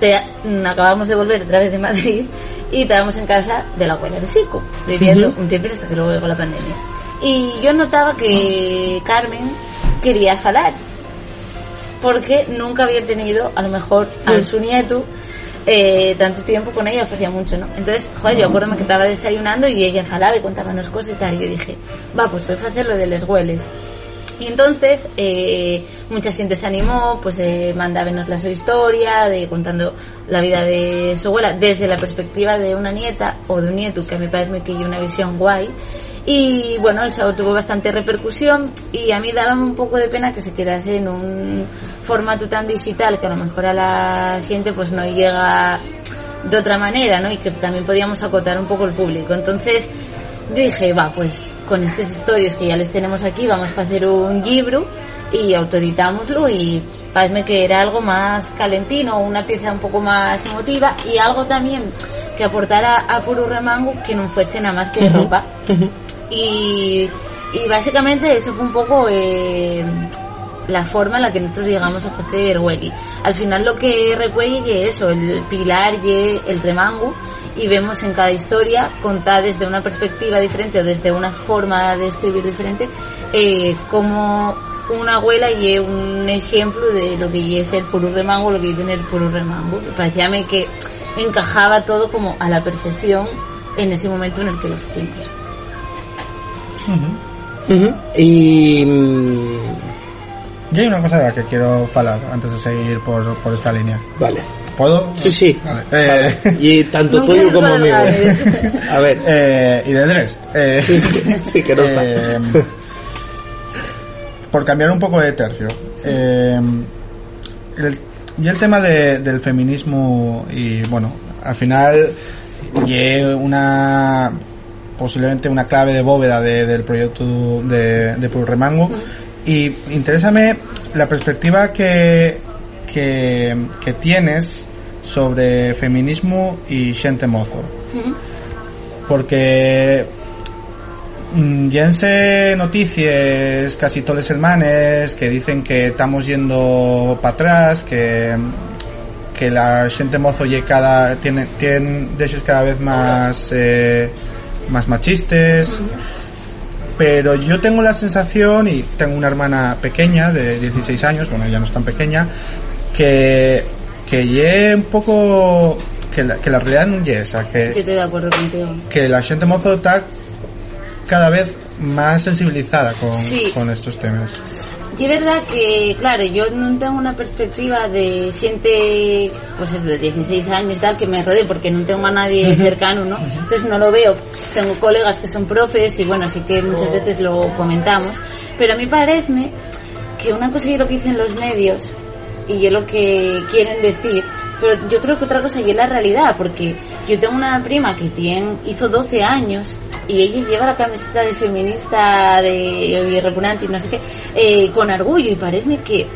te- mm, acabamos de volver otra vez de Madrid y estábamos en casa de la abuela de Sico, viviendo un tiempo hasta que luego llegó la pandemia. Y yo notaba que Carmen quería falar, porque nunca había tenido, a lo mejor, a Mm. su nieto eh, tanto tiempo con ella, hacía mucho, ¿no? Entonces, joder, yo acuerdo que estaba desayunando y ella falaba y contaba unas cosas y tal, y yo dije, va, pues voy a hacer lo de les hueles. Y entonces, eh, mucha gente se animó, pues eh, mandábamos la su historia, de contando la vida de su abuela desde la perspectiva de una nieta o de un nieto, que a mí parece que hay una visión guay. Y bueno, eso tuvo bastante repercusión y a mí daba un poco de pena que se quedase en un formato tan digital que a lo mejor a la gente pues no llega de otra manera, ¿no? Y que también podíamos acotar un poco el público. Entonces dije, va, pues con estas historias que ya les tenemos aquí vamos a hacer un libro y autoeditámoslo y parece que era algo más calentino, una pieza un poco más emotiva y algo también que aportara a puro remango que no fuese nada más que ropa. Y, y básicamente eso fue un poco eh, la forma en la que nosotros llegamos a hacer Welly. Al final lo que recuelle es eso, el pilar y el remango y vemos en cada historia contada desde una perspectiva diferente o desde una forma de escribir diferente eh, como una abuela y un ejemplo de lo que es el puro remango, lo que es tener puro remango. Parecía que encajaba todo como a la perfección en ese momento en el que lo hicimos. Y... mm, Y hay una cosa de la que quiero hablar antes de seguir por, por esta línea. Vale. ¿Puedo? Sí, sí. Vale. Eh, Y tanto tuyo como mío. A ver. eh, y de Dresd. Eh, Sí, que no está. eh, por cambiar un poco de tercio. eh, el- y el tema de- del feminismo y bueno, al final y una posiblemente una clave de bóveda de- del proyecto de, de Puro Remango. Y interésame la perspectiva que, que, que tienes sobre feminismo y xente mozo. Porque mm, llense noticias casi todos los semanas que dicen que estamos yendo para atrás, que, que la gente mozo lle cada, tiene, tiene cada vez más, eh, más machistas. Pero yo tengo la sensación, y tengo una hermana pequeña de 16 años, bueno, ya no es tan pequeña, que, que lle un poco, que la, que la realidad no es esa, que, Yo estoy de acuerdo contigo. que la gente mozo está cada vez más sensibilizada con, Sí. con estos temas. Y es verdad que, claro, yo no tengo una perspectiva de siente, pues es de 16 años y tal, que me rodee, porque no tengo a nadie cercano, ¿no? Entonces no lo veo. Tengo colegas que son profes y bueno, así que muchas veces lo comentamos. Pero a mí parece que una cosa es lo que dicen los medios y es lo que quieren decir, pero yo creo que otra cosa y es la realidad, porque yo tengo una prima que tiene, hizo 12 años y ella lleva la camiseta de feminista de repugnante y no sé qué, eh, con orgullo. Y parece que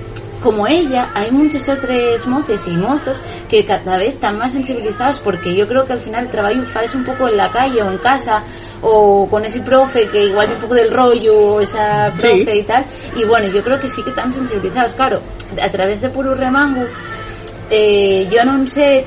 como ella, hay muchos otros moces y mozos que cada vez están más sensibilizados porque yo creo que al final el trabajo es un poco en la calle o en casa o con ese profe que igual un poco del rollo o esa profe y tal. Y bueno, yo creo que sí que están sensibilizados, claro, a través de puro remango eh, yo no sé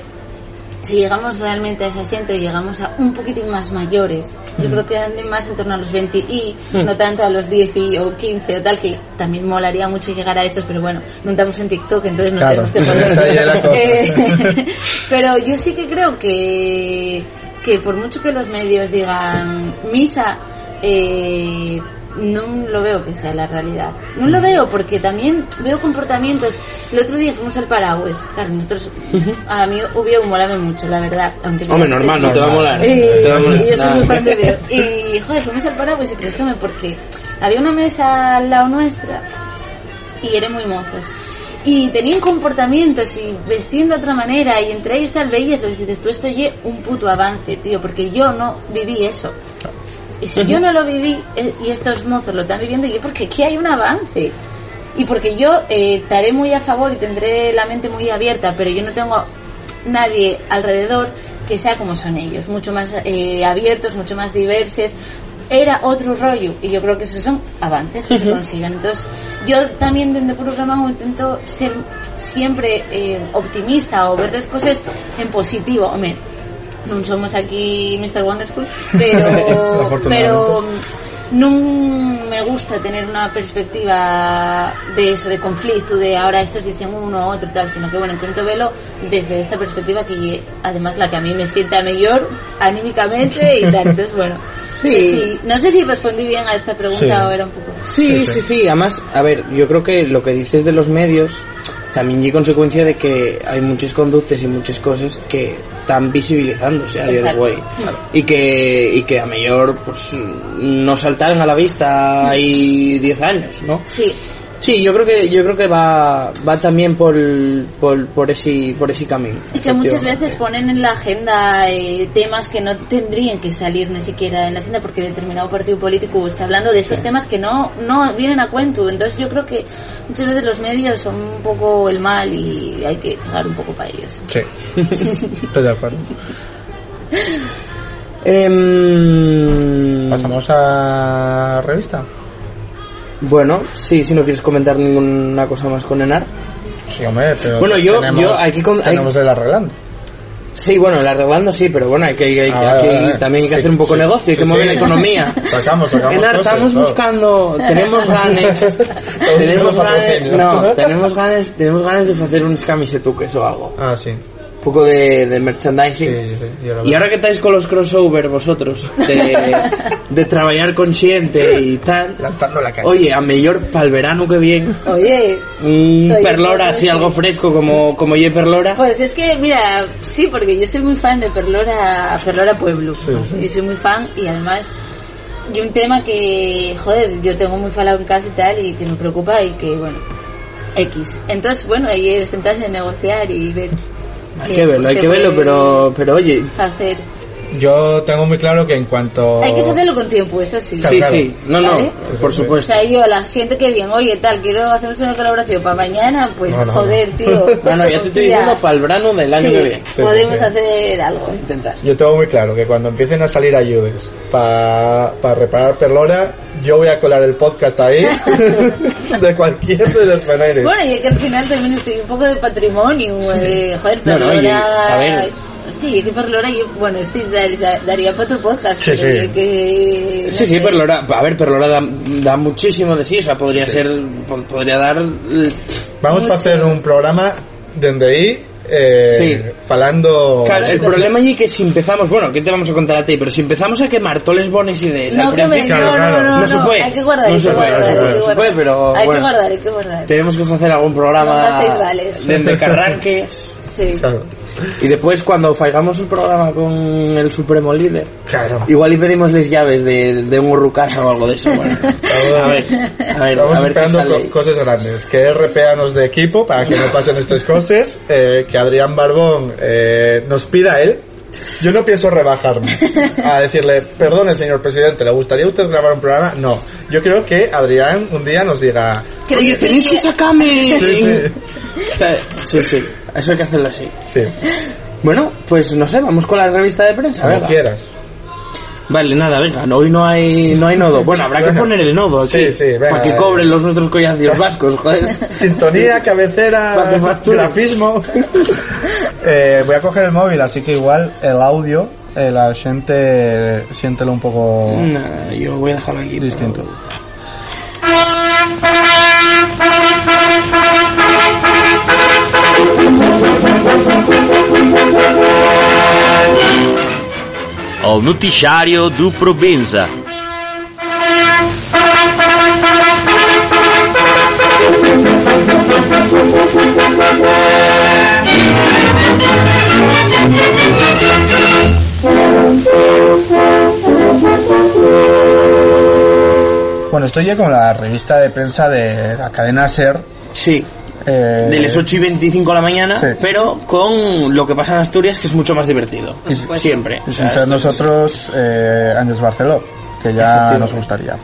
si llegamos realmente a ese asiento y llegamos a un poquitín más mayores, yo creo que anden más en torno a los 20 y no tanto a los 10 y- o 15 o tal, que también molaría mucho llegar a estos, pero bueno, no estamos en TikTok, entonces no Claro, tenemos que poder. Eh, pero yo sí que creo que, que por mucho que los medios digan misa, eh, no lo veo que sea la realidad. No lo veo porque también veo comportamientos. El otro día fuimos al Paraguas. Claro, nosotros, a mí Ubio molame mucho, la verdad. Aunque Hombre, normal, no te va a molar. Eh, Te va a molar. yo soy muy fan de Ubio. Y, joder, fuimos al Paraguas y préstóme porque había una mesa al lado nuestra y eran muy mozos. Y tenían comportamientos y vestían de otra manera y entre ellos tal veías y dices, tú esto es un puto avance, tío, porque yo no viví eso. Y si yo no lo viví eh, y estos mozos lo están viviendo, yo porque aquí hay un avance. Y porque yo eh, estaré muy a favor y tendré la mente muy abierta, pero yo no tengo nadie alrededor que sea como son ellos, mucho más eh, abiertos, mucho más diversos. Era otro rollo y yo creo que esos son avances que se consiguen. Entonces, yo también desde Puro Ramango intento ser siempre eh, optimista o ver las cosas en positivo. Hombre, no somos aquí Mr. Wonderful, pero, pero no me gusta tener una perspectiva de eso, de conflicto, de ahora estos dicen uno u otro tal, sino que bueno, intento verlo desde esta perspectiva que además la que a mí me sienta mejor anímicamente y tal. Entonces bueno, Sí. sí, sí. no sé si respondí bien a esta pregunta Sí. o era un poco... Sí, sí, sí. Además, a ver, yo creo que lo que dices de los medios también es consecuencia de que hay muchas conductas y muchas cosas que están visibilizándose a día de hoy. Y que, y que a mayor, pues, no saltaron a la vista hay 10 años, ¿no? Sí, Sí, yo creo que, yo creo que va, va también por, por, por ese, por ese camino. Y que muchas veces ponen en la agenda eh, temas que no tendrían que salir ni siquiera en la agenda porque determinado partido político está hablando de estos temas que no, no vienen a cuento. Entonces yo creo que muchas veces los medios son un poco el mal y hay que cagar un poco para ellos. Sí, estoy de acuerdo. Em, Pasamos a revista. Bueno, sí, si no quieres comentar ninguna cosa más con Enar. Sí, hombre, pero Bueno, yo- tenemos, yo aquí con- tenemos el arreglando. Sí, bueno, el arreglando sí, pero bueno, hay que, hay- Ah, aquí vale, vale. también hay que Sí, hacer un poco sí, de negocio, hay sí, que mover la economía. Sacamos, sacamos Enar, cosas, estamos claro. buscando, tenemos ganas, tenemos ganas, no, tenemos ganas, tenemos ganas de hacer unos camisetuques o algo. Ah, sí. Un poco de, de merchandising. Sí, sí, yo Y ahora que estáis con los crossover vosotros, de, de trabajar consciente y tal, la calle. oye, a mejor para el verano que viene, Oye, un perlora así, sí. algo fresco como, como ye perlora. Pues es que, mira, sí, porque yo soy muy fan de Perlora, Perlora Pueblo. Yo soy muy fan y además, y un tema que, joder, yo tengo muy falado en casa y tal y que me preocupa y que, bueno, X. Entonces, bueno, ahí es sentarse a negociar y ver. Hay que verlo, hay que verlo, pero, pero oye, Hacer. Yo tengo muy claro que en cuanto... Hay que hacerlo con tiempo, eso sí. Claro, sí, claro. sí, no, no, ¿Vale? por O supuesto. sea, yo la gente que bien, oye, tal, quiero hacer una colaboración para mañana, pues No, no, joder, tío. No, no, ya te estoy diciendo para el verano del año Sí, que viene. sí, podemos sí. hacer algo. Intentas. Yo tengo muy claro que cuando empiecen a salir ayudes para reparar perlora, yo voy a colar el podcast ahí de cualquier de los maneras. Bueno, y es que al final también estoy un poco de patrimonio, eh, joder, No, no, Perlora... y- a ver. Hostia, y es que Perlora, yo, bueno, este daría, para otro podcast, Sí, pero sí. y que... no Sí, sí, sé. Perlora, a ver, Perlora da, da muchísimo de sí, o sea, podría ser, po- podría dar... Vamos mucho. a hacer un programa desde ahí, eh, Sí. falando... Claro, el problema allí que si empezamos, bueno, ¿qué te vamos a contar a ti? Pero si empezamos a quemar toles bones ideas No, al que me, no, claro, no, claro. no, no, No se puede. Hay que guardar, No se puede, guardar, no se puede, no pero Hay bueno. que guardar, hay que guardar. tenemos que hacer algún No programa desde que arranques Sí. Claro. Y después cuando faigamos el programa con el supremo líder Claro. igual y pedimos les llaves de, de un urrucasa o algo de eso bueno. a ver a ver Estamos a ver qué sale co- cosas grandes. Que RPA nos de equipo para que no pasen estas cosas. eh, que Adrián Barbón eh, nos pida a él. Yo no pienso rebajarme a decirle, perdone señor presidente, ¿le gustaría a usted grabar un programa? No. Yo creo que Adrián un día nos diga, que tenéis que sacarme sí, sí, sí, sí, eso hay que hacerlo así. sí, Bueno, pues no sé, vamos con la revista de prensa, como venga. quieras. Vale, nada, venga, no, hoy no hay, no hay nodo. Bueno, habrá que poner el nodo aquí. Sí, sí, venga, para que eh. cobren los nuestros collacios vascos, joder. Sintonía, cabecera, que grafismo. Eh, voy a coger el móvil, así que igual el audio, eh, la gente siéntelo un poco Nada, yo voy a dejarlo aquí. distinto. Ao noticiário do Probenza. Bueno, estoy ya con la revista de prensa de la cadena SER. Sí, eh, de las 8 y 25 de la mañana, Sí. pero con lo que pasa en Asturias, que es mucho más divertido. Siempre. y O sin sea, ser esto es- nosotros, eh, Ángeles Barceló, que ya nos gustaría.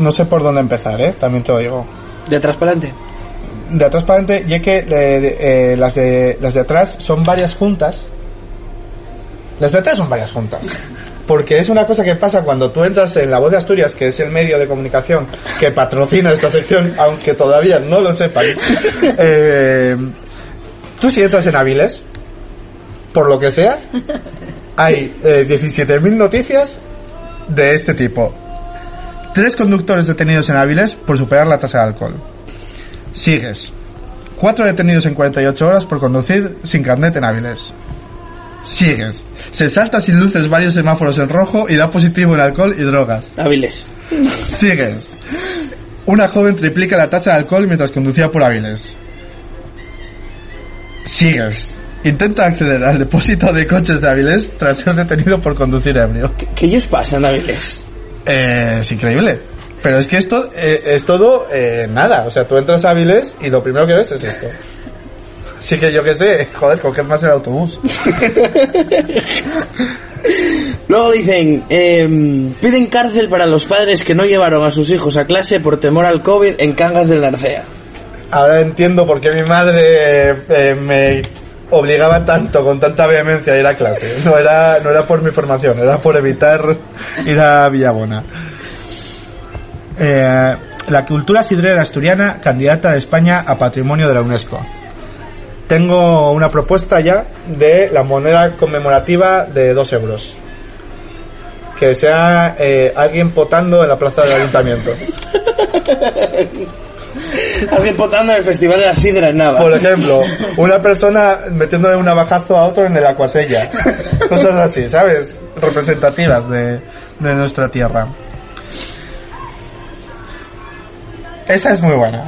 No sé por dónde empezar, ¿eh? También te lo digo. De atrás para adelante. De atrás para adelante, ya que eh, eh, las, de, las de atrás son varias juntas. Las de atrás son varias juntas. Porque es una cosa que pasa cuando tú entras en La Voz de Asturias, que es el medio de comunicación que patrocina esta sección, aunque todavía no lo sepan. Eh, tú si entras en Aviles, por lo que sea, hay eh, 17.000 noticias de este tipo. Tres conductores detenidos en Aviles por superar la tasa de alcohol. Sigues. Cuatro detenidos en 48 horas por conducir sin carnet en Áviles. Sigues. Se salta sin luces varios semáforos en rojo y da positivo en alcohol y drogas. Hábiles. Sigues. Una joven triplica la tasa de alcohol mientras conducía por Áviles. Sigues. Intenta acceder al depósito de coches de Áviles tras ser detenido por conducir ebrio. ¿Qué, qué ellos pasan, Hábiles? Eh, es increíble. Pero es que esto eh, es todo eh, nada. O sea, tú entras a Avilés y lo primero que ves es esto. Así que yo qué sé, joder, coged más el autobús. Luego dicen, em, piden cárcel para los padres que no llevaron a sus hijos a clase por temor al COVID en Cangas del Narcea. Ahora entiendo por qué mi madre eh, me obligaba tanto, con tanta vehemencia a ir a clase. No era, no era por mi formación, era por evitar ir a Villabona. Eh, la cultura sidrera asturiana, candidata de España a patrimonio de la UNESCO. tengo una propuesta ya de la moneda conmemorativa de 2 euros. Que sea eh, alguien potando en la plaza del ayuntamiento. Alguien potando en el Festival de la Sidra en Nava. Por ejemplo, una persona metiéndole un navajazo a otro en el acuasella. Cosas así, ¿sabes? Representativas de, de nuestra tierra. Esa es muy buena.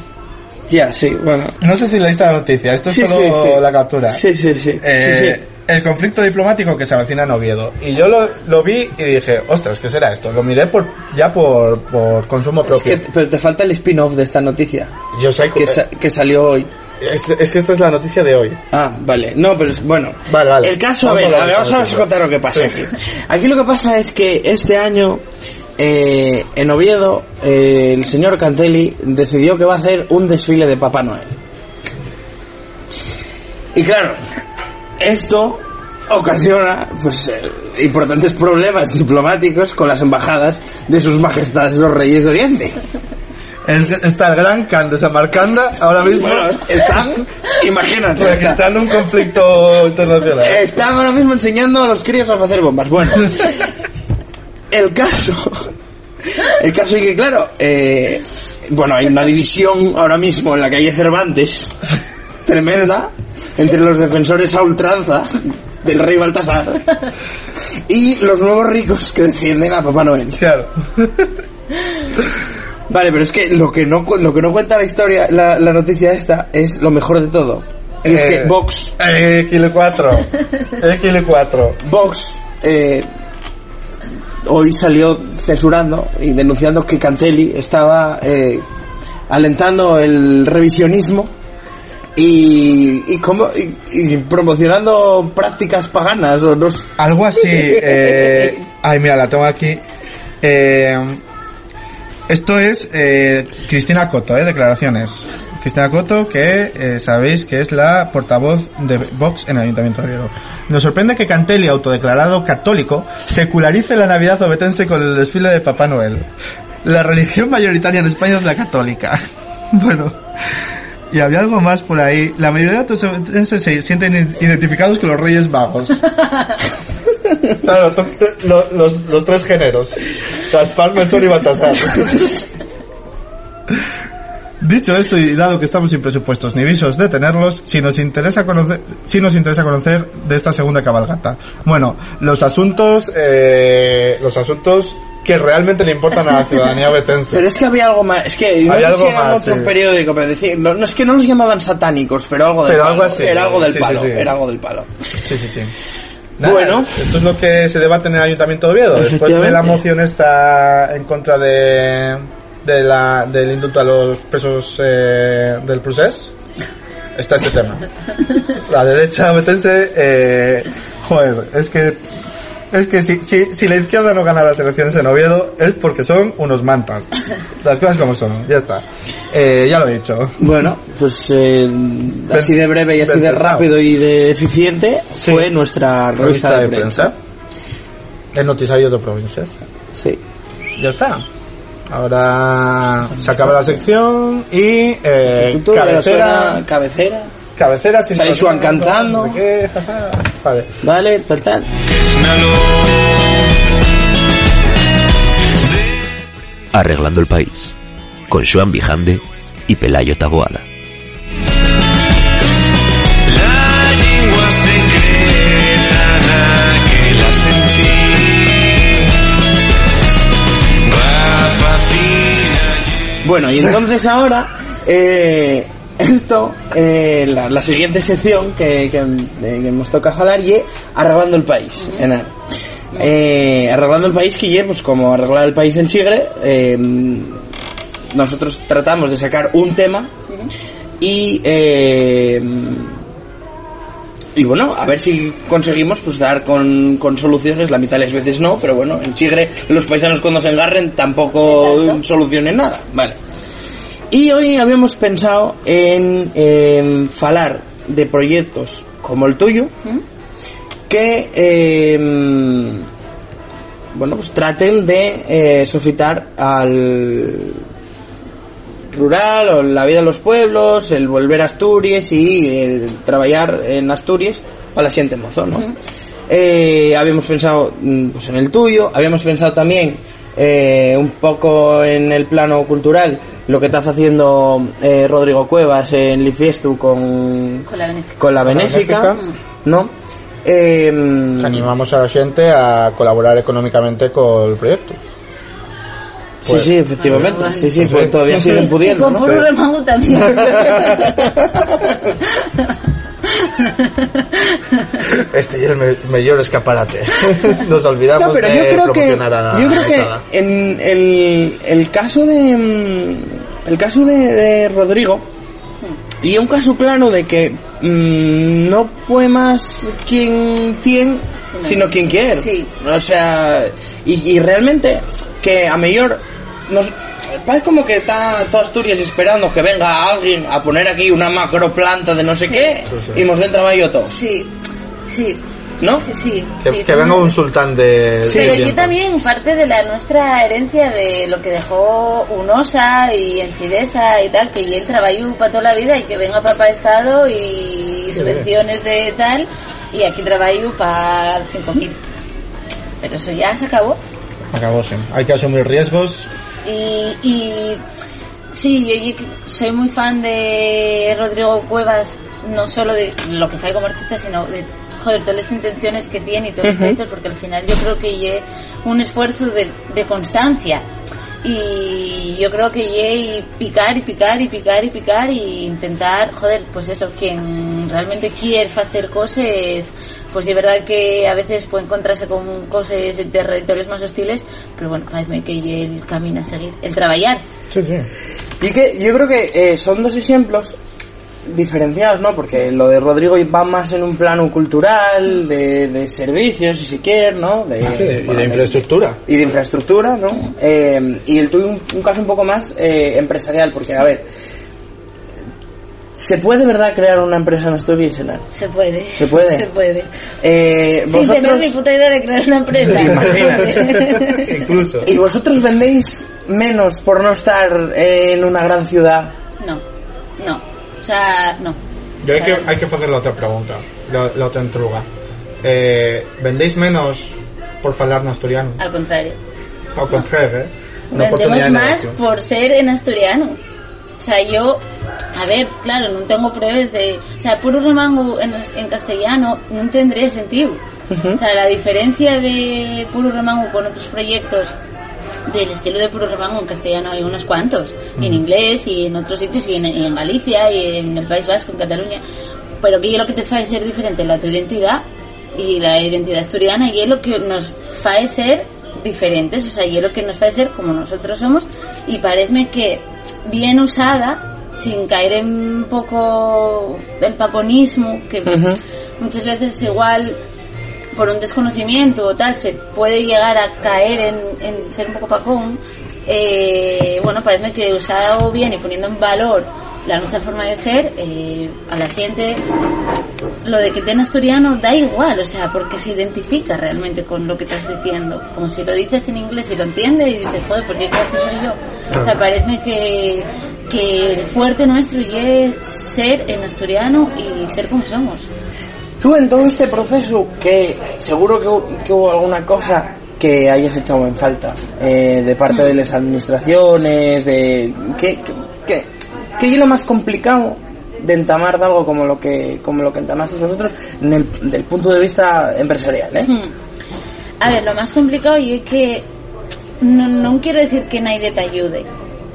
Ya, sí, bueno. No sé si leíste la noticia, esto es Sí, solo sí, sí. la captura. Sí, sí, sí. Eh, sí, sí. El conflicto diplomático que se avecina en Oviedo. Y yo lo, lo vi y dije, ostras, ¿qué será esto? Lo miré por, ya por, por consumo Es propio. que, pero te falta el spin-off de esta noticia. yo sé Que, sa- que salió hoy. es, es que esta es la noticia de hoy. Ah, vale. No, pero es, bueno. Vale, vale. El caso, a ver, a a ver, vamos a contar lo que pasa Sí. aquí. Aquí lo que pasa es que este año, eh, en Oviedo, eh, el señor Cantelli decidió que va a hacer un desfile de Papá Noel. Y claro, esto ocasiona pues eh, importantes problemas diplomáticos con las embajadas de sus majestades los reyes de Oriente. Está el gran Khan de Samarcanda ahora mismo Bueno, están, imagínate, registrando un conflicto internacional. Están ahora mismo enseñando a los críos a hacer bombas. Bueno, el caso. El caso es que, claro, eh, bueno, hay una división ahora mismo en la calle Cervantes, tremenda, entre los defensores a ultranza del rey Baltasar y los nuevos ricos que defienden a Papá Noel. Claro. Vale, pero es que lo que no, lo que no cuenta la historia, la, la noticia esta, es lo mejor de todo. Y es que Eh, Vox Eh, Kilo 4. Eh, Kilo 4. Vox eh, hoy salió censurando y denunciando que Cantelli estaba eh, alentando el revisionismo y, y, como, y, y promocionando prácticas paganas o no. Algo así. Eh, ay, mira, la tengo aquí. Eh, esto es eh, Cristina Coto, eh, declaraciones. Cristina Coto, que eh, sabéis que es la portavoz de Vox en el Ayuntamiento de Oviedo. Nos sorprende que Cantelli, autodeclarado católico, secularice la Navidad obetense con el desfile de Papá Noel. La religión mayoritaria en España es la católica. bueno, y había algo más por ahí. La mayoría de obetenses se sienten identificados con los reyes magos. Claro, los tres géneros. Gaspar, Melchor y Baltasar. Dicho esto y dado que estamos sin presupuestos ni visos de tenerlos, si nos interesa conocer, si nos interesa conocer de esta segunda cabalgata. Bueno, los asuntos, eh, los asuntos que realmente le importan a la ciudadanía betense. Pero es que había algo más, es que no Había sé si algo era en más, otro sí. periódico, pero decía, no, no es que no los llamaban satánicos, pero algo del Pero palo. algo así, era algo del sí, palo, sí. era algo del palo. Sí, sí, sí. Bueno. esto es lo que se debate en el Ayuntamiento de Oviedo. Después de la moción esta en contra de, de la, del indulto a los presos eh, del procés, está este tema. La derecha betense, eh, joder, es que es que si, si, si la izquierda no gana las elecciones en Oviedo es porque son unos mantas. Las cosas como son, ya está. Eh, ya lo he dicho. Bueno, pues eh, así de breve y así de rápido y de eficiente fue nuestra revista de, prensa. El noticiario de provincias. Sí. Ya está. Ahora se acaba la sección y eh, cabecera, cabecera, cabecera, sin Sale Joan cantando. no sé. Vale. vale, tal, tal. Arreglando el país. Con Joan Bijande y Pelayo Taboada. Bueno, y entonces ahora, eh, esto, eh, la, la siguiente sección que, que, eh, que nos toca hablar y arreglando el país. Enar. Eh, arreglando el país que pues como arreglar el país en Chigre, eh, nosotros tratamos de sacar un tema y eh, y bueno, a ver si conseguimos pues dar con, con soluciones, la mitad de las veces no, pero bueno, en Chigre los paisanos cuando se engarren tampoco Exacto. solucionen nada, vale. Y hoy habíamos pensado en, en falar de proyectos como el tuyo, que eh, bueno pues traten de eh, sofitar al rural o la vida en los pueblos, el volver a Asturias y el trabajar en Asturias para la siguiente mozo, ¿no? Eh, habíamos pensado mm, pues en el tuyo, habíamos pensado también eh, un poco en el plano cultural lo que está haciendo eh, Rodrigo Cuevas en Lifiestu con, Con la benéfica. con la Benéfica, Benéfica. ¿no? Eh, Animamos a la gente a colaborar económicamente con el proyecto. sí, sí, efectivamente. Sí, sí, pues todavía siguen Y pudiendo, con ¿no? puro remango también. Este es el mayor escaparate. Nos olvidamos No, pero de yo creo que, promocionar a la yo creo que en el, el caso de mm, el caso de, de Rodrigo y un caso claro de que mm, no fue más quien tiene Sino- sino quien quiere Sí. o sea y, y realmente que a mayor nos parece como que está toda Asturias esperando que venga alguien a poner aquí una macro planta de no sé qué Sí, sí. y nos den trabajo todos Sí, sí. ¿No? Sí, sí. Que, sí, que venga un sultán de... Sí, Pero yo también, parte de la nuestra herencia de lo que dejó Unosa y Ensidesa y tal, que y el trabajo para toda la vida y que venga papá Estado y subvenciones de tal, y aquí trabajo para 5.000. Pero eso ya se acabó. Acabó, sí. Hay que asumir riesgos. Y, y sí, yo, yo soy muy fan de Rodrigo Cuevas, no solo de lo que fue como artista, sino de joder, todas las intenciones que tiene y todos los proyectos, porque al final yo creo que es un esfuerzo de, de constancia. Y yo creo que ye picar y picar y picar y picar y intentar, joder, pues eso, quien realmente quiere hacer cosas, pues de verdad que a veces puede encontrarse con cosas de territorios más hostiles, pero bueno, parece que el camino a seguir, el trabajar. Sí, sí. Y que yo creo que eh, son dos ejemplos diferenciados, ¿no? Porque lo de Rodrigo va más en un plano cultural, de, de servicios, si se quiere, ¿no? De, Sí, y bueno, de infraestructura. Y de infraestructura, ¿no? Eh, y el tuyo un, un caso un poco más eh, empresarial, porque, a ver, ¿se puede, verdad, crear una empresa en Asturias, Enar? Se puede. ¿Se puede? Se puede. Eh, Sin tener vosotros... ni puta idea de crear una empresa. se Imagínate. puede. Incluso. ¿Y vosotros vendéis menos por no estar en una gran ciudad? No, no. O sea, no. Yo hay O que, hay que hacer la otra pregunta, la, la otra entruga. Eh, ¿Vendéis menos por hablar en asturiano? Al contrario. Al contrario, ¿eh? Una Vendemos más por ser en asturiano. O sea, yo, a ver, claro, no tengo pruebas de... O sea, puro remango en, en castellano no tendría sentido. O sea, la diferencia de puro remango con otros proyectos del estilo de puro remango en castellano hay unos cuantos. Y en inglés y en otros sitios y en, y en Galicia y en el País Vasco, en Cataluña. Pero que es lo que te hace ser diferente, la tu identidad y la identidad asturiana y es lo que nos hace ser diferentes, o sea, y es lo que nos hace ser como nosotros somos y parece que bien usada, sin caer en un poco del paconismo, que muchas veces igual por un desconocimiento o tal se puede llegar a caer en, en ser un poco pacón, eh, bueno, parece que usado bien y poniendo en valor la nuestra forma de ser, eh, a la gente lo de que tenga asturiano da igual, o sea, porque se identifica realmente con lo que estás diciendo. Como si lo dices en inglés y lo entiende y dices, joder, ¿por qué clase soy yo? O sea, parece que, que el fuerte nuestro es ser en asturiano y ser como somos. Tú en todo este proceso, que seguro que hubo alguna cosa que hayas echado en falta eh, de parte de las administraciones, de ¿qué, qué, qué, qué es lo más complicado de entamar algo como lo que como lo que entamasteis vosotros en el, del punto de vista empresarial, ¿eh? Hmm. A ver, lo más complicado y es que no, no quiero decir que nadie te ayude.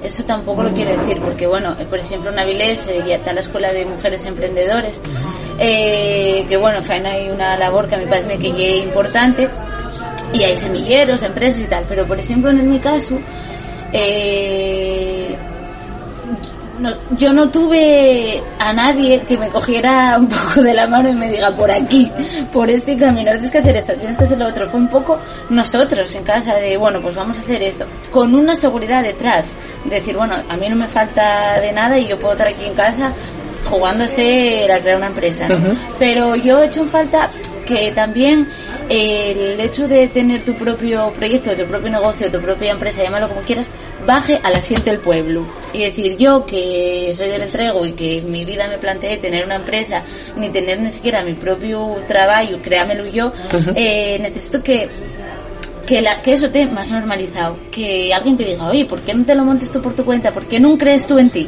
Eso tampoco lo quiero decir, porque bueno, eh, por ejemplo en Avilés eh, ya está la Escuela de Mujeres Emprendedores, eh, que bueno, ahí una labor que a mí parece que es importante, y hay semilleros empresas y tal, pero por ejemplo en mi caso, eh, no- yo no tuve a nadie que me cogiera un poco de la mano y me diga por aquí, por este camino, tienes que hacer esto, tienes que hacer lo otro. Fue un poco nosotros en casa de, bueno, pues vamos a hacer esto, con una seguridad detrás, decir, bueno, a mí no me falta de nada y yo puedo estar aquí en casa jugándose a crear una empresa, ¿no? Pero yo he hecho en falta que también eh, el hecho de tener tu propio proyecto, tu propio negocio, tu propia empresa, llámalo como quieras, baje a la del pueblo. Y decir, yo que soy del entrego y que en mi vida me planteé tener una empresa, ni tener ni siquiera mi propio trabajo, créamelo yo, eh, necesito que que, la, que eso te más normalizado. Que alguien te diga, oye, ¿por qué no te lo montes tú por tu cuenta? ¿Por qué no crees tú en ti?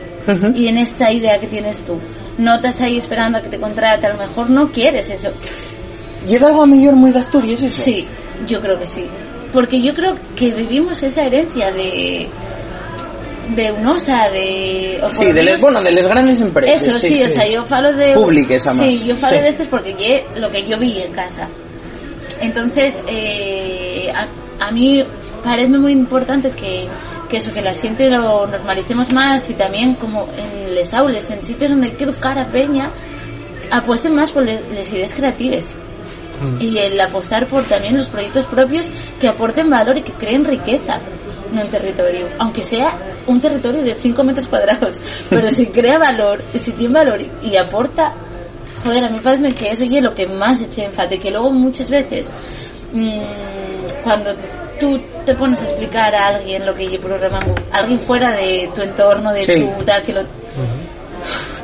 Y en esta idea que tienes tú. No estás ahí esperando a que te contrate, a lo mejor no quieres eso. ¿Y es algo a mejor muy de Asturias eso? Sí, yo creo que sí. Porque yo creo que vivimos esa herencia de de UNOSA, de... o Sí, de les, bueno, de las grandes empresas. Eso, sí, o sea, yo falo de... Públicas, además. Sí, yo falo Sí. de estos porque lo que yo vi en casa. Entonces, eh, a, a mí parece muy importante que, que eso, que la gente lo normalicemos más y también como en les aules, en sitios donde hay que educar a peña, apuesten más por le- las ideas creativas. Y el apostar por también los proyectos propios que aporten valor y que creen riqueza en un territorio. Aunque sea un territorio de 5 metros cuadrados. Pero si crea valor, si tiene valor y, aporta, joder, a mí parece que eso es lo que más eché en falta. Y que luego muchas veces, mm, cuando tú te pones a explicar a alguien lo que yo programando, alguien fuera de tu entorno, de Sí. tu tal, que lo,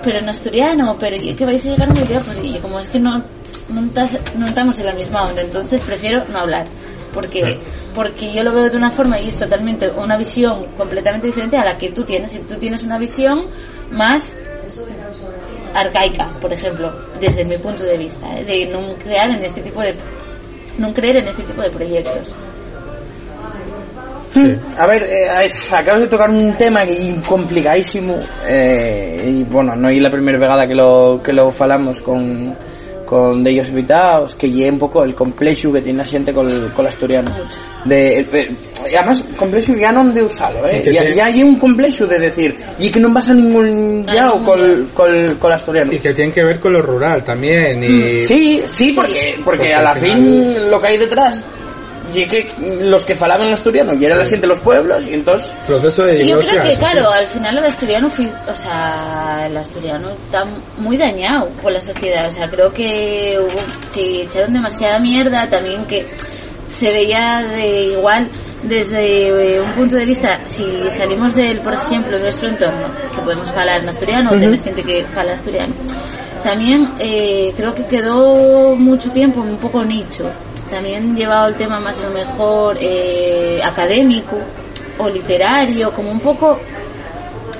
pero en asturiano, pero que vais a llegar muy lejos. Y yo, como es que no, no, estamos en la misma onda, entonces prefiero no hablar. Porque, porque yo lo veo de una forma y es totalmente una visión completamente diferente a la que tú tienes. Y tú tienes una visión más arcaica, por ejemplo, desde mi punto de vista, ¿eh? de no crear en este tipo de no creer en este tipo de proyectos. A ver, eh, acabas de tocar un tema complicadísimo eh, y bueno, no es la primera vegada que lo, que lo falamos con, con de ellos invitados, que lleve un poco el complexo que tiene la gente con, con el asturiano. De, eh, eh, y además, complexo ya no de usarlo, eh. Ya, te- ya hay un complexo de decir, y que no vas a ningún ningún con, yao. con, con el asturiano. Y que tiene que ver con lo rural también. Y Sí, sí, porque, porque Porque a la fin lo que hay detrás y que los que falaban el asturiano y era la gente de los pueblos y entonces proceso de Yo creo que, claro, al final el asturiano, fui- o sea, el asturiano está muy dañado por la sociedad. O sea, creo que hubo, que echaron demasiada mierda, también que se veía de igual desde eh, un punto de vista, si salimos del, por ejemplo, nuestro entorno, que podemos hablar en asturiano, o tener gente que fala asturiano, también eh, creo que quedó mucho tiempo un poco nicho. También llevado el tema más lo mejor eh, académico o literario, como un poco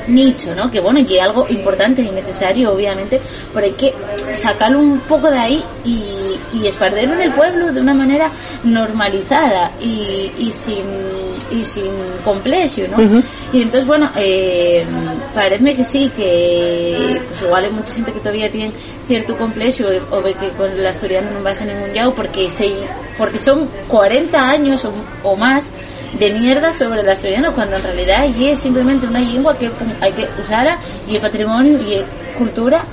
nicho, ¿no? Que bueno, que algo importante y necesario, obviamente, pero hay que sacarlo un poco de ahí y, y esparcerlo en el pueblo de una manera normalizada y, y sin y sin complejo, ¿no? Y entonces, bueno, eh, parece que sí, que pues igual hay mucha gente que todavía tiene cierto complejo o ve que con el asturiano no vas a ningún lado porque se, porque son 40 años o, o más de mierda sobre el asturiano cuando en realidad y es simplemente una lengua que hay que usarla y es patrimonio y es cultura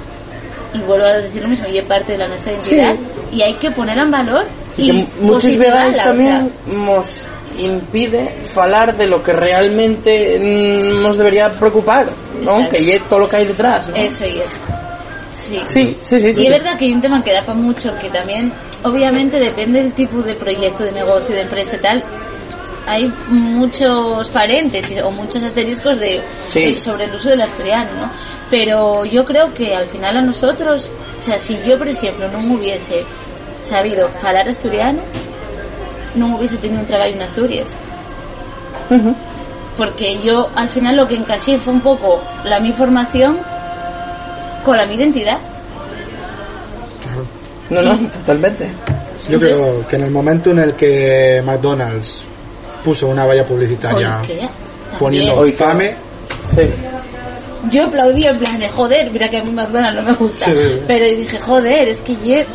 y vuelvo a decir lo mismo y es parte de la nuestra identidad y hay que ponerla en valor y, que muchas o también sea, nos impide falar de lo que realmente mm, nos debería preocupar, ¿no? Exacto. Que es todo lo que hay detrás. ¿no? eso y es sí. Sí, sí, sí, sí. Y es verdad que hay un tema que da para mucho, que también, obviamente, depende del tipo de proyecto, de negocio, de empresa y tal. Hay muchos paréntesis o muchos asteriscos de, Sí. de- sobre el uso del asturiano, ¿no? Pero yo creo que al final a nosotros, o sea, si yo, por ejemplo, no hubiese sabido hablar asturiano, no hubiese tenido un trabajo en Asturias. Porque yo al final lo que encaché fue un poco la mi formación con la mi identidad. No, no, totalmente. Yo creo que en el momento en el que McDonald's puso una valla publicitaria poniendo infame, Sí. Yo aplaudí en plan de joder, mira que a mí McDonald's no me gusta. Sí, sí, sí. Pero dije, joder, es que ye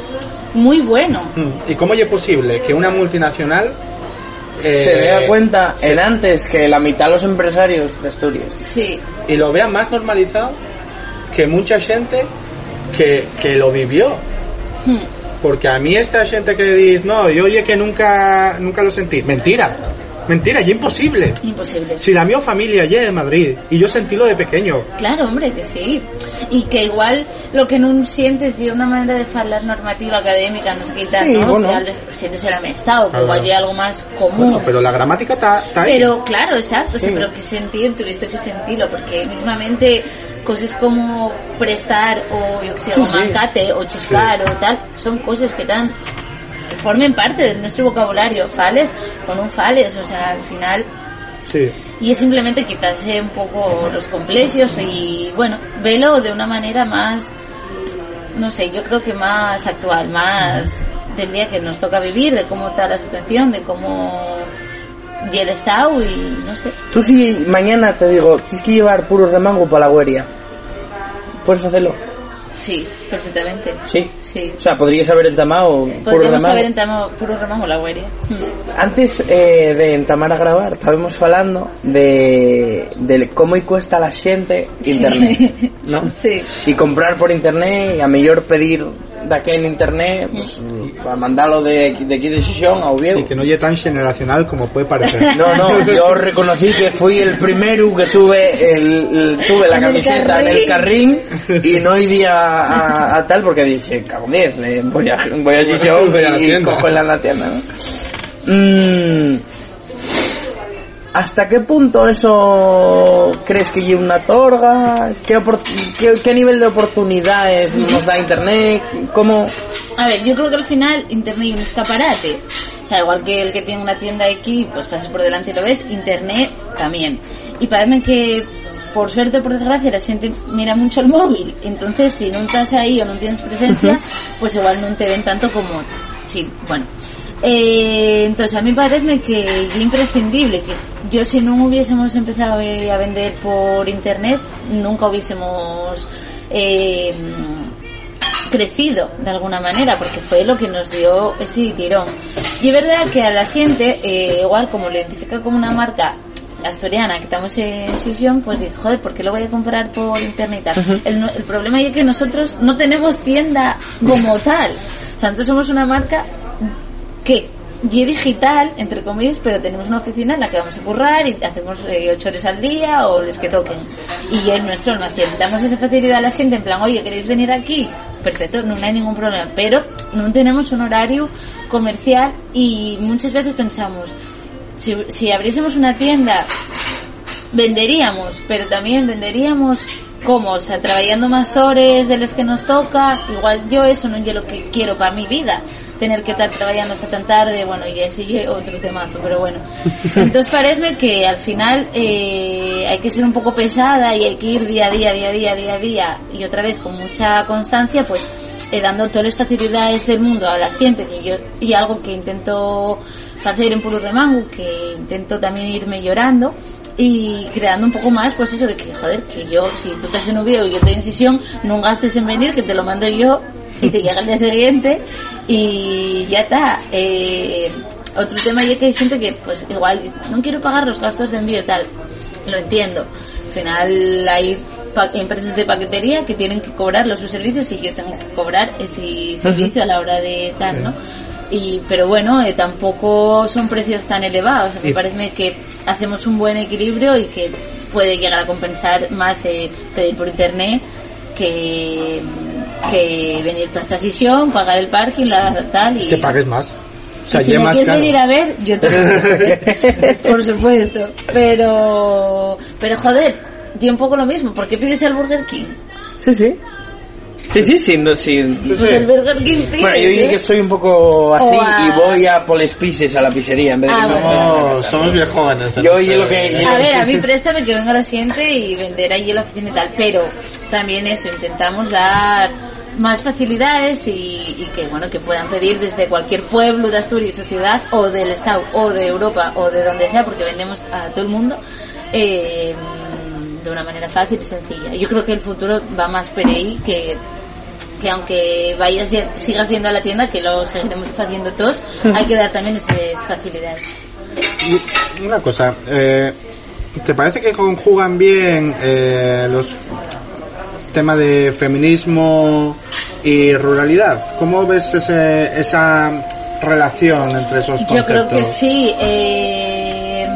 muy bueno. mm, ¿y cómo es posible que una multinacional eh, Se da cuenta en antes que la mitad de los empresarios de Asturias. Sí, y lo vea más normalizado que mucha gente que, que lo vivió? Hmm. Porque a mí esta gente que dice, no, yo oye que nunca, nunca lo sentí. Mentira. Mentira, y imposible. Imposible. Si la mi familia ya en Madrid y yo sentí lo de pequeño. Claro, hombre, que sí. Y que igual lo que no sientes de una manera de falar normativa académica, no sé qué y tal, Sí, ¿no? bueno. Sientes el amistad o que igual hay algo más común. Bueno, pero la gramática está. Pero claro, exacto, sí, pero que sentir, tuviste que sentirlo, porque mismamente cosas como prestar o yo que sé, Sí, o sí. mancate o chiscar o tal, son cosas que tan que formen parte de nuestro vocabulario, fales o no fales, o sea, al final Sí. y es simplemente quitarse un poco los complejos y bueno, velo de una manera más, no sé, yo creo que más actual, más del día que nos toca vivir, de cómo está la situación, de cómo y el estado y no sé. Tú si mañana te digo, tienes que llevar puro remango para la gueria. ¿Puedes hacerlo? Sí, perfectamente. Sí. Sí. O sea, podrías haber entamado puro remango. haber entamado puro remango la hueria. Antes eh, de entamar a gravar, estábamos falando de, de cómo y cuesta a la xente internet, ¿no? Sí. Y comprar por internet, y a mellor pedir de aquí en internet, pues, para mandarlo de, de aquí de Xixón a Oviedo. Y que no es tan generacional como puede parecer. No, no, yo reconocí que fui el primero que tuve el, el- tuve la camiseta en el carrín. y no iría a, a tal porque dije, diez, eh, voy a, voy a la y cojo en la, la tienda, ¿no? Mm, ¿Hasta qué punto eso crees que lleva una torga? ¿Qué, qué, qué nivel de oportunidades nos da Internet? ¿Cómo? A ver, yo creo que al final Internet es un escaparate. O sea, igual que el que tiene una tienda aquí, pues pasas por delante y lo ves, Internet también. Y parece que, por suerte o por desgracia, la gente mira mucho el móvil. Entonces, si no estás ahí o no tienes presencia, pues igual no te ven tanto como... Sí, bueno. Eh, entonces, a mí parece que es imprescindible que yo si no hubiésemos empezado eh, a vender por Internet, nunca hubiésemos... Eh, crecido de alguna manera porque fue lo que nos dio ese tirón. Y es verdad que a la gente eh, igual como lo identifica como una marca asturiana que estamos en Sisión pues dice joder ¿por qué lo voy a comprar por internet y tal? el, el problema es que nosotros no tenemos tienda como tal. O sea nosotros somos una marca que y digital, entre comillas, pero tenemos una oficina en la que vamos a currar y hacemos eh, ocho horas al día o les que toquen. Y es nuestro almacén. Damos esa facilidad a la gente en plan, oye, ¿queréis venir aquí? Perfecto, no, hay ningún problema. Pero no tenemos un horario comercial y muchas veces pensamos, si, si abriésemos una tienda, venderíamos, pero también venderíamos como, o sea, trabajando más horas de las que nos toca, igual yo eso no es lo que quiero para mi vida, tener que estar trabajando hasta tan tarde, bueno, y así otro temazo, pero bueno. Entonces parece que al final eh, hay que ser un poco pesada y hay que ir día a día, día a día, día a día, y otra vez con mucha constancia, pues eh, dando todas las facilidades del mundo a la gente, que yo, y algo que intento hacer en Puro Remango, que intento también irme llorando, y creando un poco más pues eso de que joder que yo si tú estás en Oviedo y yo estoy en Sisión no gastes en venir que te lo mando yo y te llega el día siguiente y ya está eh, otro tema ya que hay gente que pues igual no quiero pagar los gastos de envío y tal lo entiendo. Al final hay empresas de paquetería que tienen que cobrar los sus servicios y yo tengo que cobrar ese servicio a la hora de tal no y pero bueno eh, tampoco son precios tan elevados me parece que hacemos un buen equilibrio y que puede llegar a compensar más eh, pedir por internet que que venir a esta sesión pagar el parking la tal y Es que pagues más. O sea, y si me quieres caro. venir a ver yo te por supuesto pero pero joder yo un poco lo mismo ¿por qué pides el Burger King? Sí, sí. Sí, sí, sí. no, sí. pues el Burger King pides, Bueno, yo ¿eh? digo que soy un poco así a- y voy a Poles Pises a la pizzería en vez de Ah, a No, casa. somos viejones. Yo oí lo que- A ver, a mí préstame que venga la siguiente y vender allí en la oficina y tal, pero también eso, intentamos dar más facilidades y, y que bueno que puedan pedir desde cualquier pueblo de Asturias o ciudad o del estado o de Europa o de donde sea porque vendemos a todo el mundo eh, de una manera fácil y sencilla. Yo creo que el futuro va más por ahí que que aunque vayas sigas yendo a la tienda que lo seguiremos haciendo todos hay que dar también esas facilidades. Y Una cosa, eh, ¿te parece que conjugan bien eh, los temas de feminismo y ruralidad? ¿Cómo ves ese, esa relación entre esos Yo conceptos? creo que sí. eh,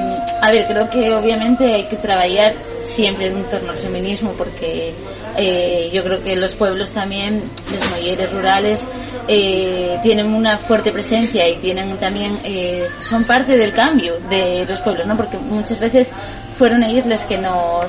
A ver, creo que obviamente hay que trabajar siempre en torno al feminismo porque eh, yo creo que los pueblos también, los mujeres rurales, eh, tienen una fuerte presencia y tienen también, eh, son parte del cambio de los pueblos, ¿no? Porque muchas veces fueron ellos los que nos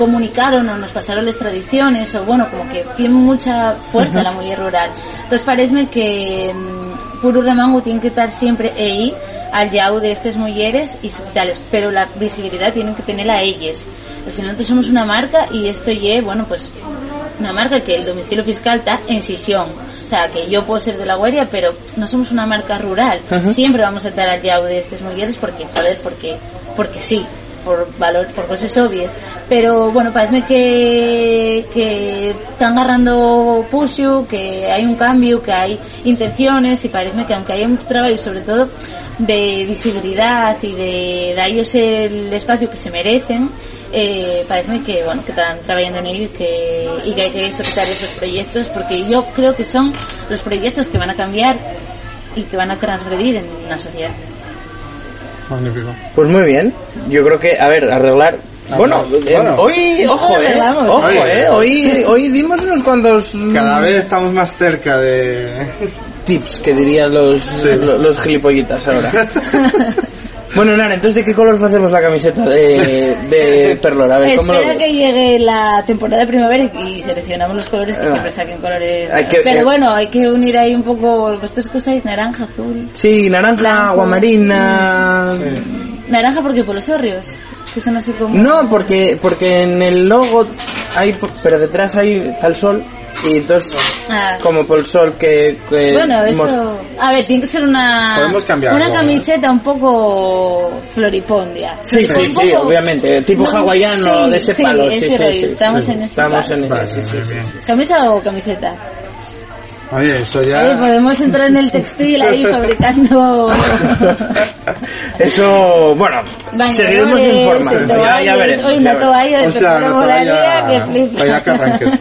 comunicaron o nos pasaron las tradiciones o bueno, como que tiene mucha fuerza la mujer rural. Entonces parece que mm, Puro Remango tiene que estar siempre ahí al yao de estas mujeres y hospitales, pero la visibilidad tienen que tenerla a ellas. Al final nosotros somos una marca y esto es, bueno, pues una marca que el domicilio fiscal está en Sisión. O sea, que yo puedo ser de la Guardia, pero no somos una marca rural. Siempre vamos a estar al yao de estas mujeres porque, joder, porque, porque sí por valor, por cosas obvias. Pero bueno, parece que, que están agarrando pushu, que hay un cambio, que hay intenciones y parece que aunque haya mucho trabajo, sobre todo de visibilidad y de darles el espacio que se merecen, eh, parece que bueno que están trabajando en ello y que, y que hay que soltar esos proyectos porque yo creo que son los proyectos que van a cambiar y que van a transgredir en la sociedad. Magnífico. Pues muy bien. Yo creo que, a ver, arreglar. Bueno, eh, bueno. hoy, ojo, eh, ojo, Oye. eh, hoy, hoy dimos unos cuantos mm, Cada vez estamos más cerca de... tips que dirían los, lo- los, gilipollitas ahora. bueno, Nara, entonces ¿de qué color hacemos la camiseta de, de Perlor? A ver, ¿cómo lo Espera ves? que llegue la temporada de primavera y seleccionamos los colores que Ah. siempre saquen colores. Hay que- Pero eh, bueno, hay que unir ahí un poco. Vosotros que usáis naranja, azul. Sí, naranja, Blanco. aguamarina... Naranja porque por los hórreos. Que eso no sé cómo. No, porque porque en el logo hay, pero detrás hay tal sol y entonces Ah. como por el sol que, que Bueno, eso. mos- A ver, tiene que ser una. Podemos cambiar Una algo, camiseta un poco floripondia. Sí, sí, sí, poco- obviamente, tipo No, hawaiano sí, de ese sí, palo, sí, sí, sí, Estamos sí, en ese estamos palo. en ese, sí, sí, sí. ¿Camisa o camiseta? Oye, eso ya... Oye, podemos entrar en el textil ahí fabricando. Eso, bueno, Bañadores, seguiremos informando. Ya, toallas. ya veremos. Hoy ya una veremos. toalla de Pepero una toalla- que flipa. toalla que arranques.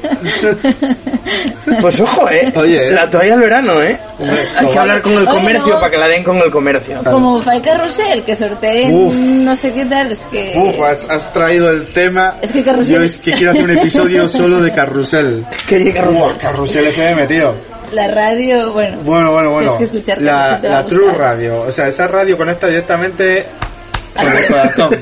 Pues ojo, eh. Oye, eh. La toalla al verano, eh. Hay que hablar con el Oye, comercio no. para que la den con el comercio. Como Fai Carrusel, que sorteen Uf. no sé qué tal, es que... Uf, has, has traído el tema. Es que Carrusel- Yo es que quiero hacer un episodio solo de Carrusel. Que llega Buah, Carrusel FM, tío. La radio, bueno... Bueno, bueno, bueno. Que la la True gustar. Radio. O sea, esa radio conecta directamente con el corazón.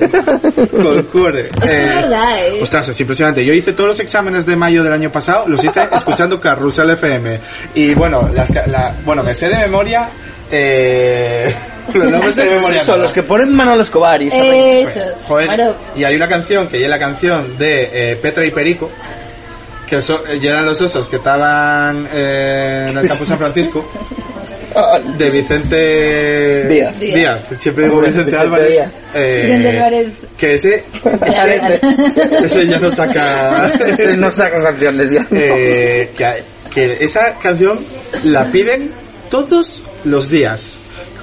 con el cuore. Es es verdad, eh. Ostras, es impresionante. Yo hice todos los exámenes de mayo del año pasado, los hice escuchando Carrusel FM. Y bueno, las, ca- la, bueno, me sé de memoria. Eh, sé de memoria. Son los que ponen Manolo Escobar y esta vaina. Eso. Joder, Bueno, y hay una canción que es la canción de eh, Petra y Perico, que so- eh, y eran los osos que estaban eh, en el campus San Francisco, de Vicente Díaz. Díaz, siempre digo Vicente, Vicente Álvarez. Díaz. eh. Que ese, Ya, ese ya no saca... Ese no sacan canciones ya. eh, que, que esa canción la piden todos los días.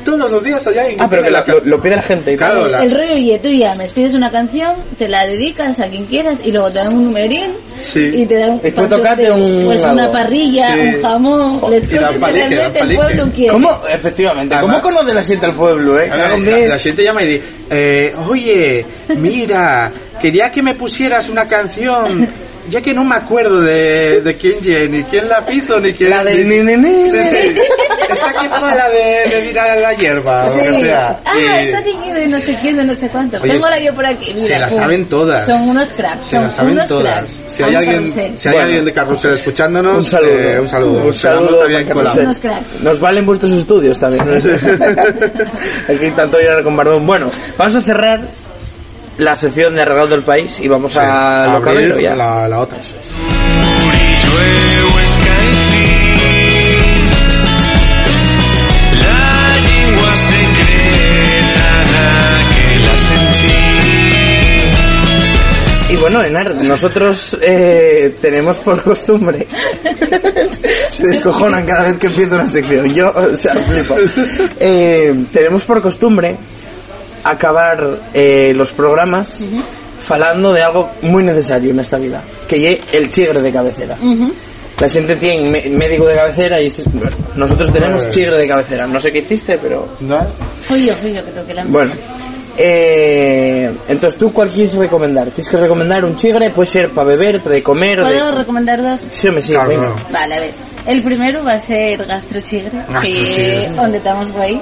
Todos los días allá en Ah, pero que la- lo, lo pide la gente y tal. Claro, la- El rollo y tú llames, pides una canción, te la dedicas a quien quieras y luego te dan un numerín Sí. y te dan pasos tocate un pues una parrilla, Sí. un jamón, Jo, les cosas que realmente el pueblo quiere. ¿Cómo? Efectivamente. Además- ¿Cómo conoce la gente al pueblo, eh? Ver, la, gente llama y dice, eh, oye, mira, quería que me pusieras una canción, ya que no me acuerdo de, de quién ye- ni quién la hizo, ni quién... La de ni, ni, ni, Sí, sí. Esta que fue la de, de tirar a la hierba, o lo que Sí. sea. Ah, Y- está teñido de no sé quién, de no sé cuánto. Oye, Tengo la yo por aquí. Mira, se la saben todas. Son unos cracks. se son la saben todas. cracks. Si hay alguien, Carrusel. si hay Bueno. alguien de Carrusel escuchándonos, Un saludo. eh, un saludo. Un saludo está bien para colado. Carrusel. Unos cracks. Nos valen vuestros estudios también. Aquí tanto ir con Bardón. Bueno, vamos a cerrar la sección de arreglando el país y vamos a lo cabello ya. la, la otra. Que la sentí. Y bueno, Enar, nosotros eh, tenemos por costumbre. Se descojonan cada vez que empiezo una sección. Yo, o sea, flipo. Eh, tenemos por costumbre acabar eh, los programas falando de algo muy necesario en esta vida, que es el chigre de cabecera. La gente tiene médico de cabecera y este nosotros tenemos chigre de cabecera. No sé qué hiciste, pero ¿No? Fui yo, fui yo que toqué la bueno. Eh, entonces, ¿tú cuál quieres recomendar? ¿Tienes que recomendar un chigre? Puede ser para beber, de comer. ¿Puedo de... recomendar dos? Sí, me sí, Claro, venga. Vale, a ver. El primero va a ser Gastrochigre, que Gastrochigre. donde estamos guay.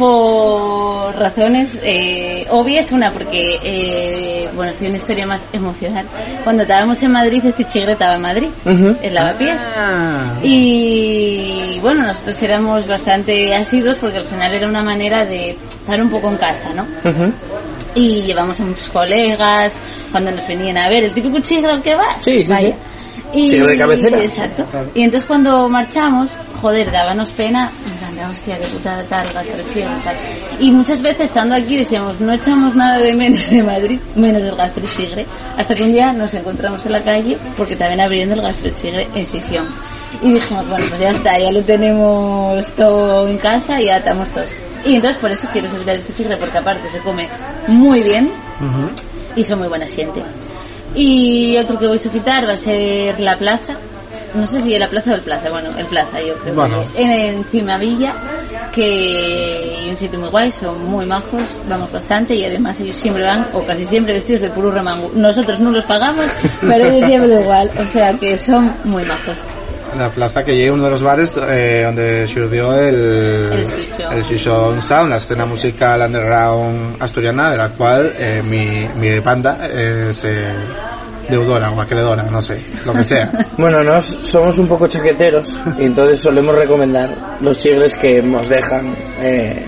Por razones eh, obvias, una porque, eh, bueno, es una historia más emocional. Cuando estábamos en Madrid, este chigre estaba en Madrid, en Lavapiés. Ah. Y bueno, nosotros éramos bastante asiduos porque al final era una manera de estar un poco en casa, ¿no? Y llevamos a muchos colegas cuando nos venían a ver el típico chigre al que va Sí, sí, sí. Y de cabecera. exacto. Y entonces cuando marchamos joder dábamos pena de, hostia qué putada tal gastrochigre tal y muchas veces estando aquí decíamos no echamos nada de menos de Madrid menos del gastrochigre hasta que un día nos encontramos en la calle porque también abriendo el gastrochigre en Sisión y dijimos bueno pues ya está ya lo tenemos todo en casa y ya estamos todos y entonces por eso quiero subir el chigre porque aparte se come muy bien y son muy buena gente. Y otro que voy a sofitar va a ser la plaza. No sé si la plaza o el plaza, bueno, el plaza yo creo. Bueno. que En, en Cimavilla, que hay un sitio muy guay, son muy majos, vamos bastante y además ellos siempre van, o casi siempre vestidos de puro remango. Nosotros no los pagamos, pero ellos siempre igual, o sea que son muy majos. La plaza que llega uno de los bares eh, donde surgió el El Shisho. el Shisho Sound, la escena musical underground asturiana, de la cual eh, mi, mi banda es eh, deudora o acreedora, no sé, lo que sea. Bueno, nos somos un poco chaqueteros y entonces solemos recomendar los chigres que nos dejan eh,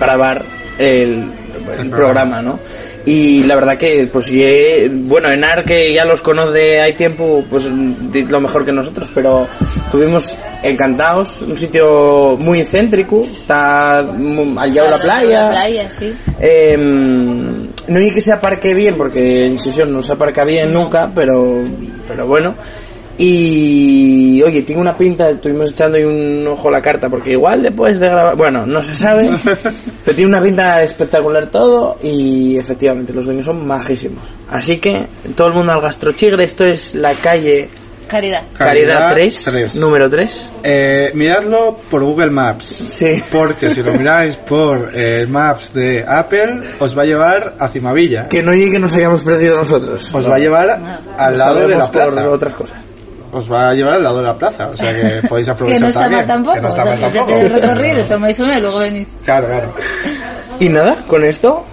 grabar el, el programa, ¿no? Y la verdad que, pues, he- bueno, Enar que ya los conoce hay tiempo, pues lo mejor que nosotros, pero estuvimos encantados, un sitio muy céntrico, está al lado de la playa. La playa, sí. Eh, no hay que se aparque bien, porque en sesión no se aparca bien nunca, pero, pero bueno. Y oye, tiene una pinta, estuvimos echando ahí un ojo a la carta, porque igual después de grabar, bueno, no se sabe, pero tiene una pinta espectacular todo y efectivamente los dueños son majísimos. Así que todo el mundo al gastrochigre, esto es la calle Caridad. Caridad, Caridad 3, tres. número 3. Eh, miradlo por Google Maps. Sí. Porque si lo miráis por eh, Maps de Apple, os va a llevar a Cimavilla. Que no llegue que nos hayamos perdido nosotros. Os va a llevar al lado de la plaza. por otras cosas. Os va a llevar al lado de la plaza. O sea que podéis Que aprovechar no está también. mal tampoco, Que no está o sea, mal que tampoco. recorrido, tomáis uno y luego venís. Claro, claro. Y nada, con esto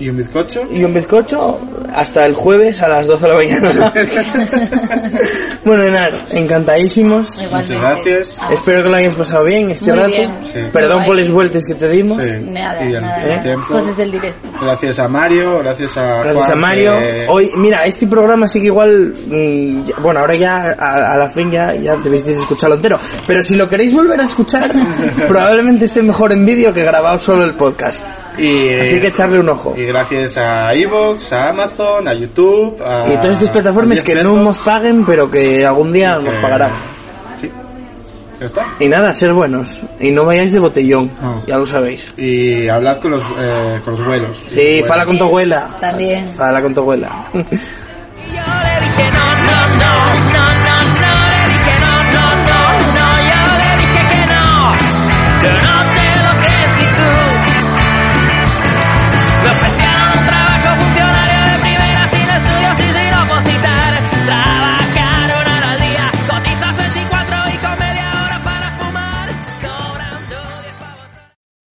¿Y un bizcocho? y un bizcocho hasta el jueves a las 12 de la mañana. bueno, Enar, encantadísimos. Igualmente. Muchas gracias. Espero que lo hayas pasado bien este Muy rato. bien. Sí. Perdón por las vueltas que te dimos. Sí. Nada, Y en nada, el nada. tiempo. Cosas del directo. Gracias a Mario, gracias a Gracias Juan, a Mario. que- Hoy, mira, este programa sí que igual, mm, ya- bueno, ahora ya a, a la fin ya, ya debéis de escucharlo entero. Pero si lo queréis volver a escuchar, probablemente esté mejor en vídeo que grabado solo el podcast. Y, Así que echarle un ojo. y gracias a Evox, a Amazon, a YouTube, a... Y todas estas plataformas que no nos paguen, pero que algún día nos Que- pagarán. Sí. Ya está. Y nada, ser buenos. Y no vayáis de botellón, No. ya lo sabéis. Y hablad con los, eh, con los vuelos. Sí, fala con tu abuela. También. Fala con tu abuela.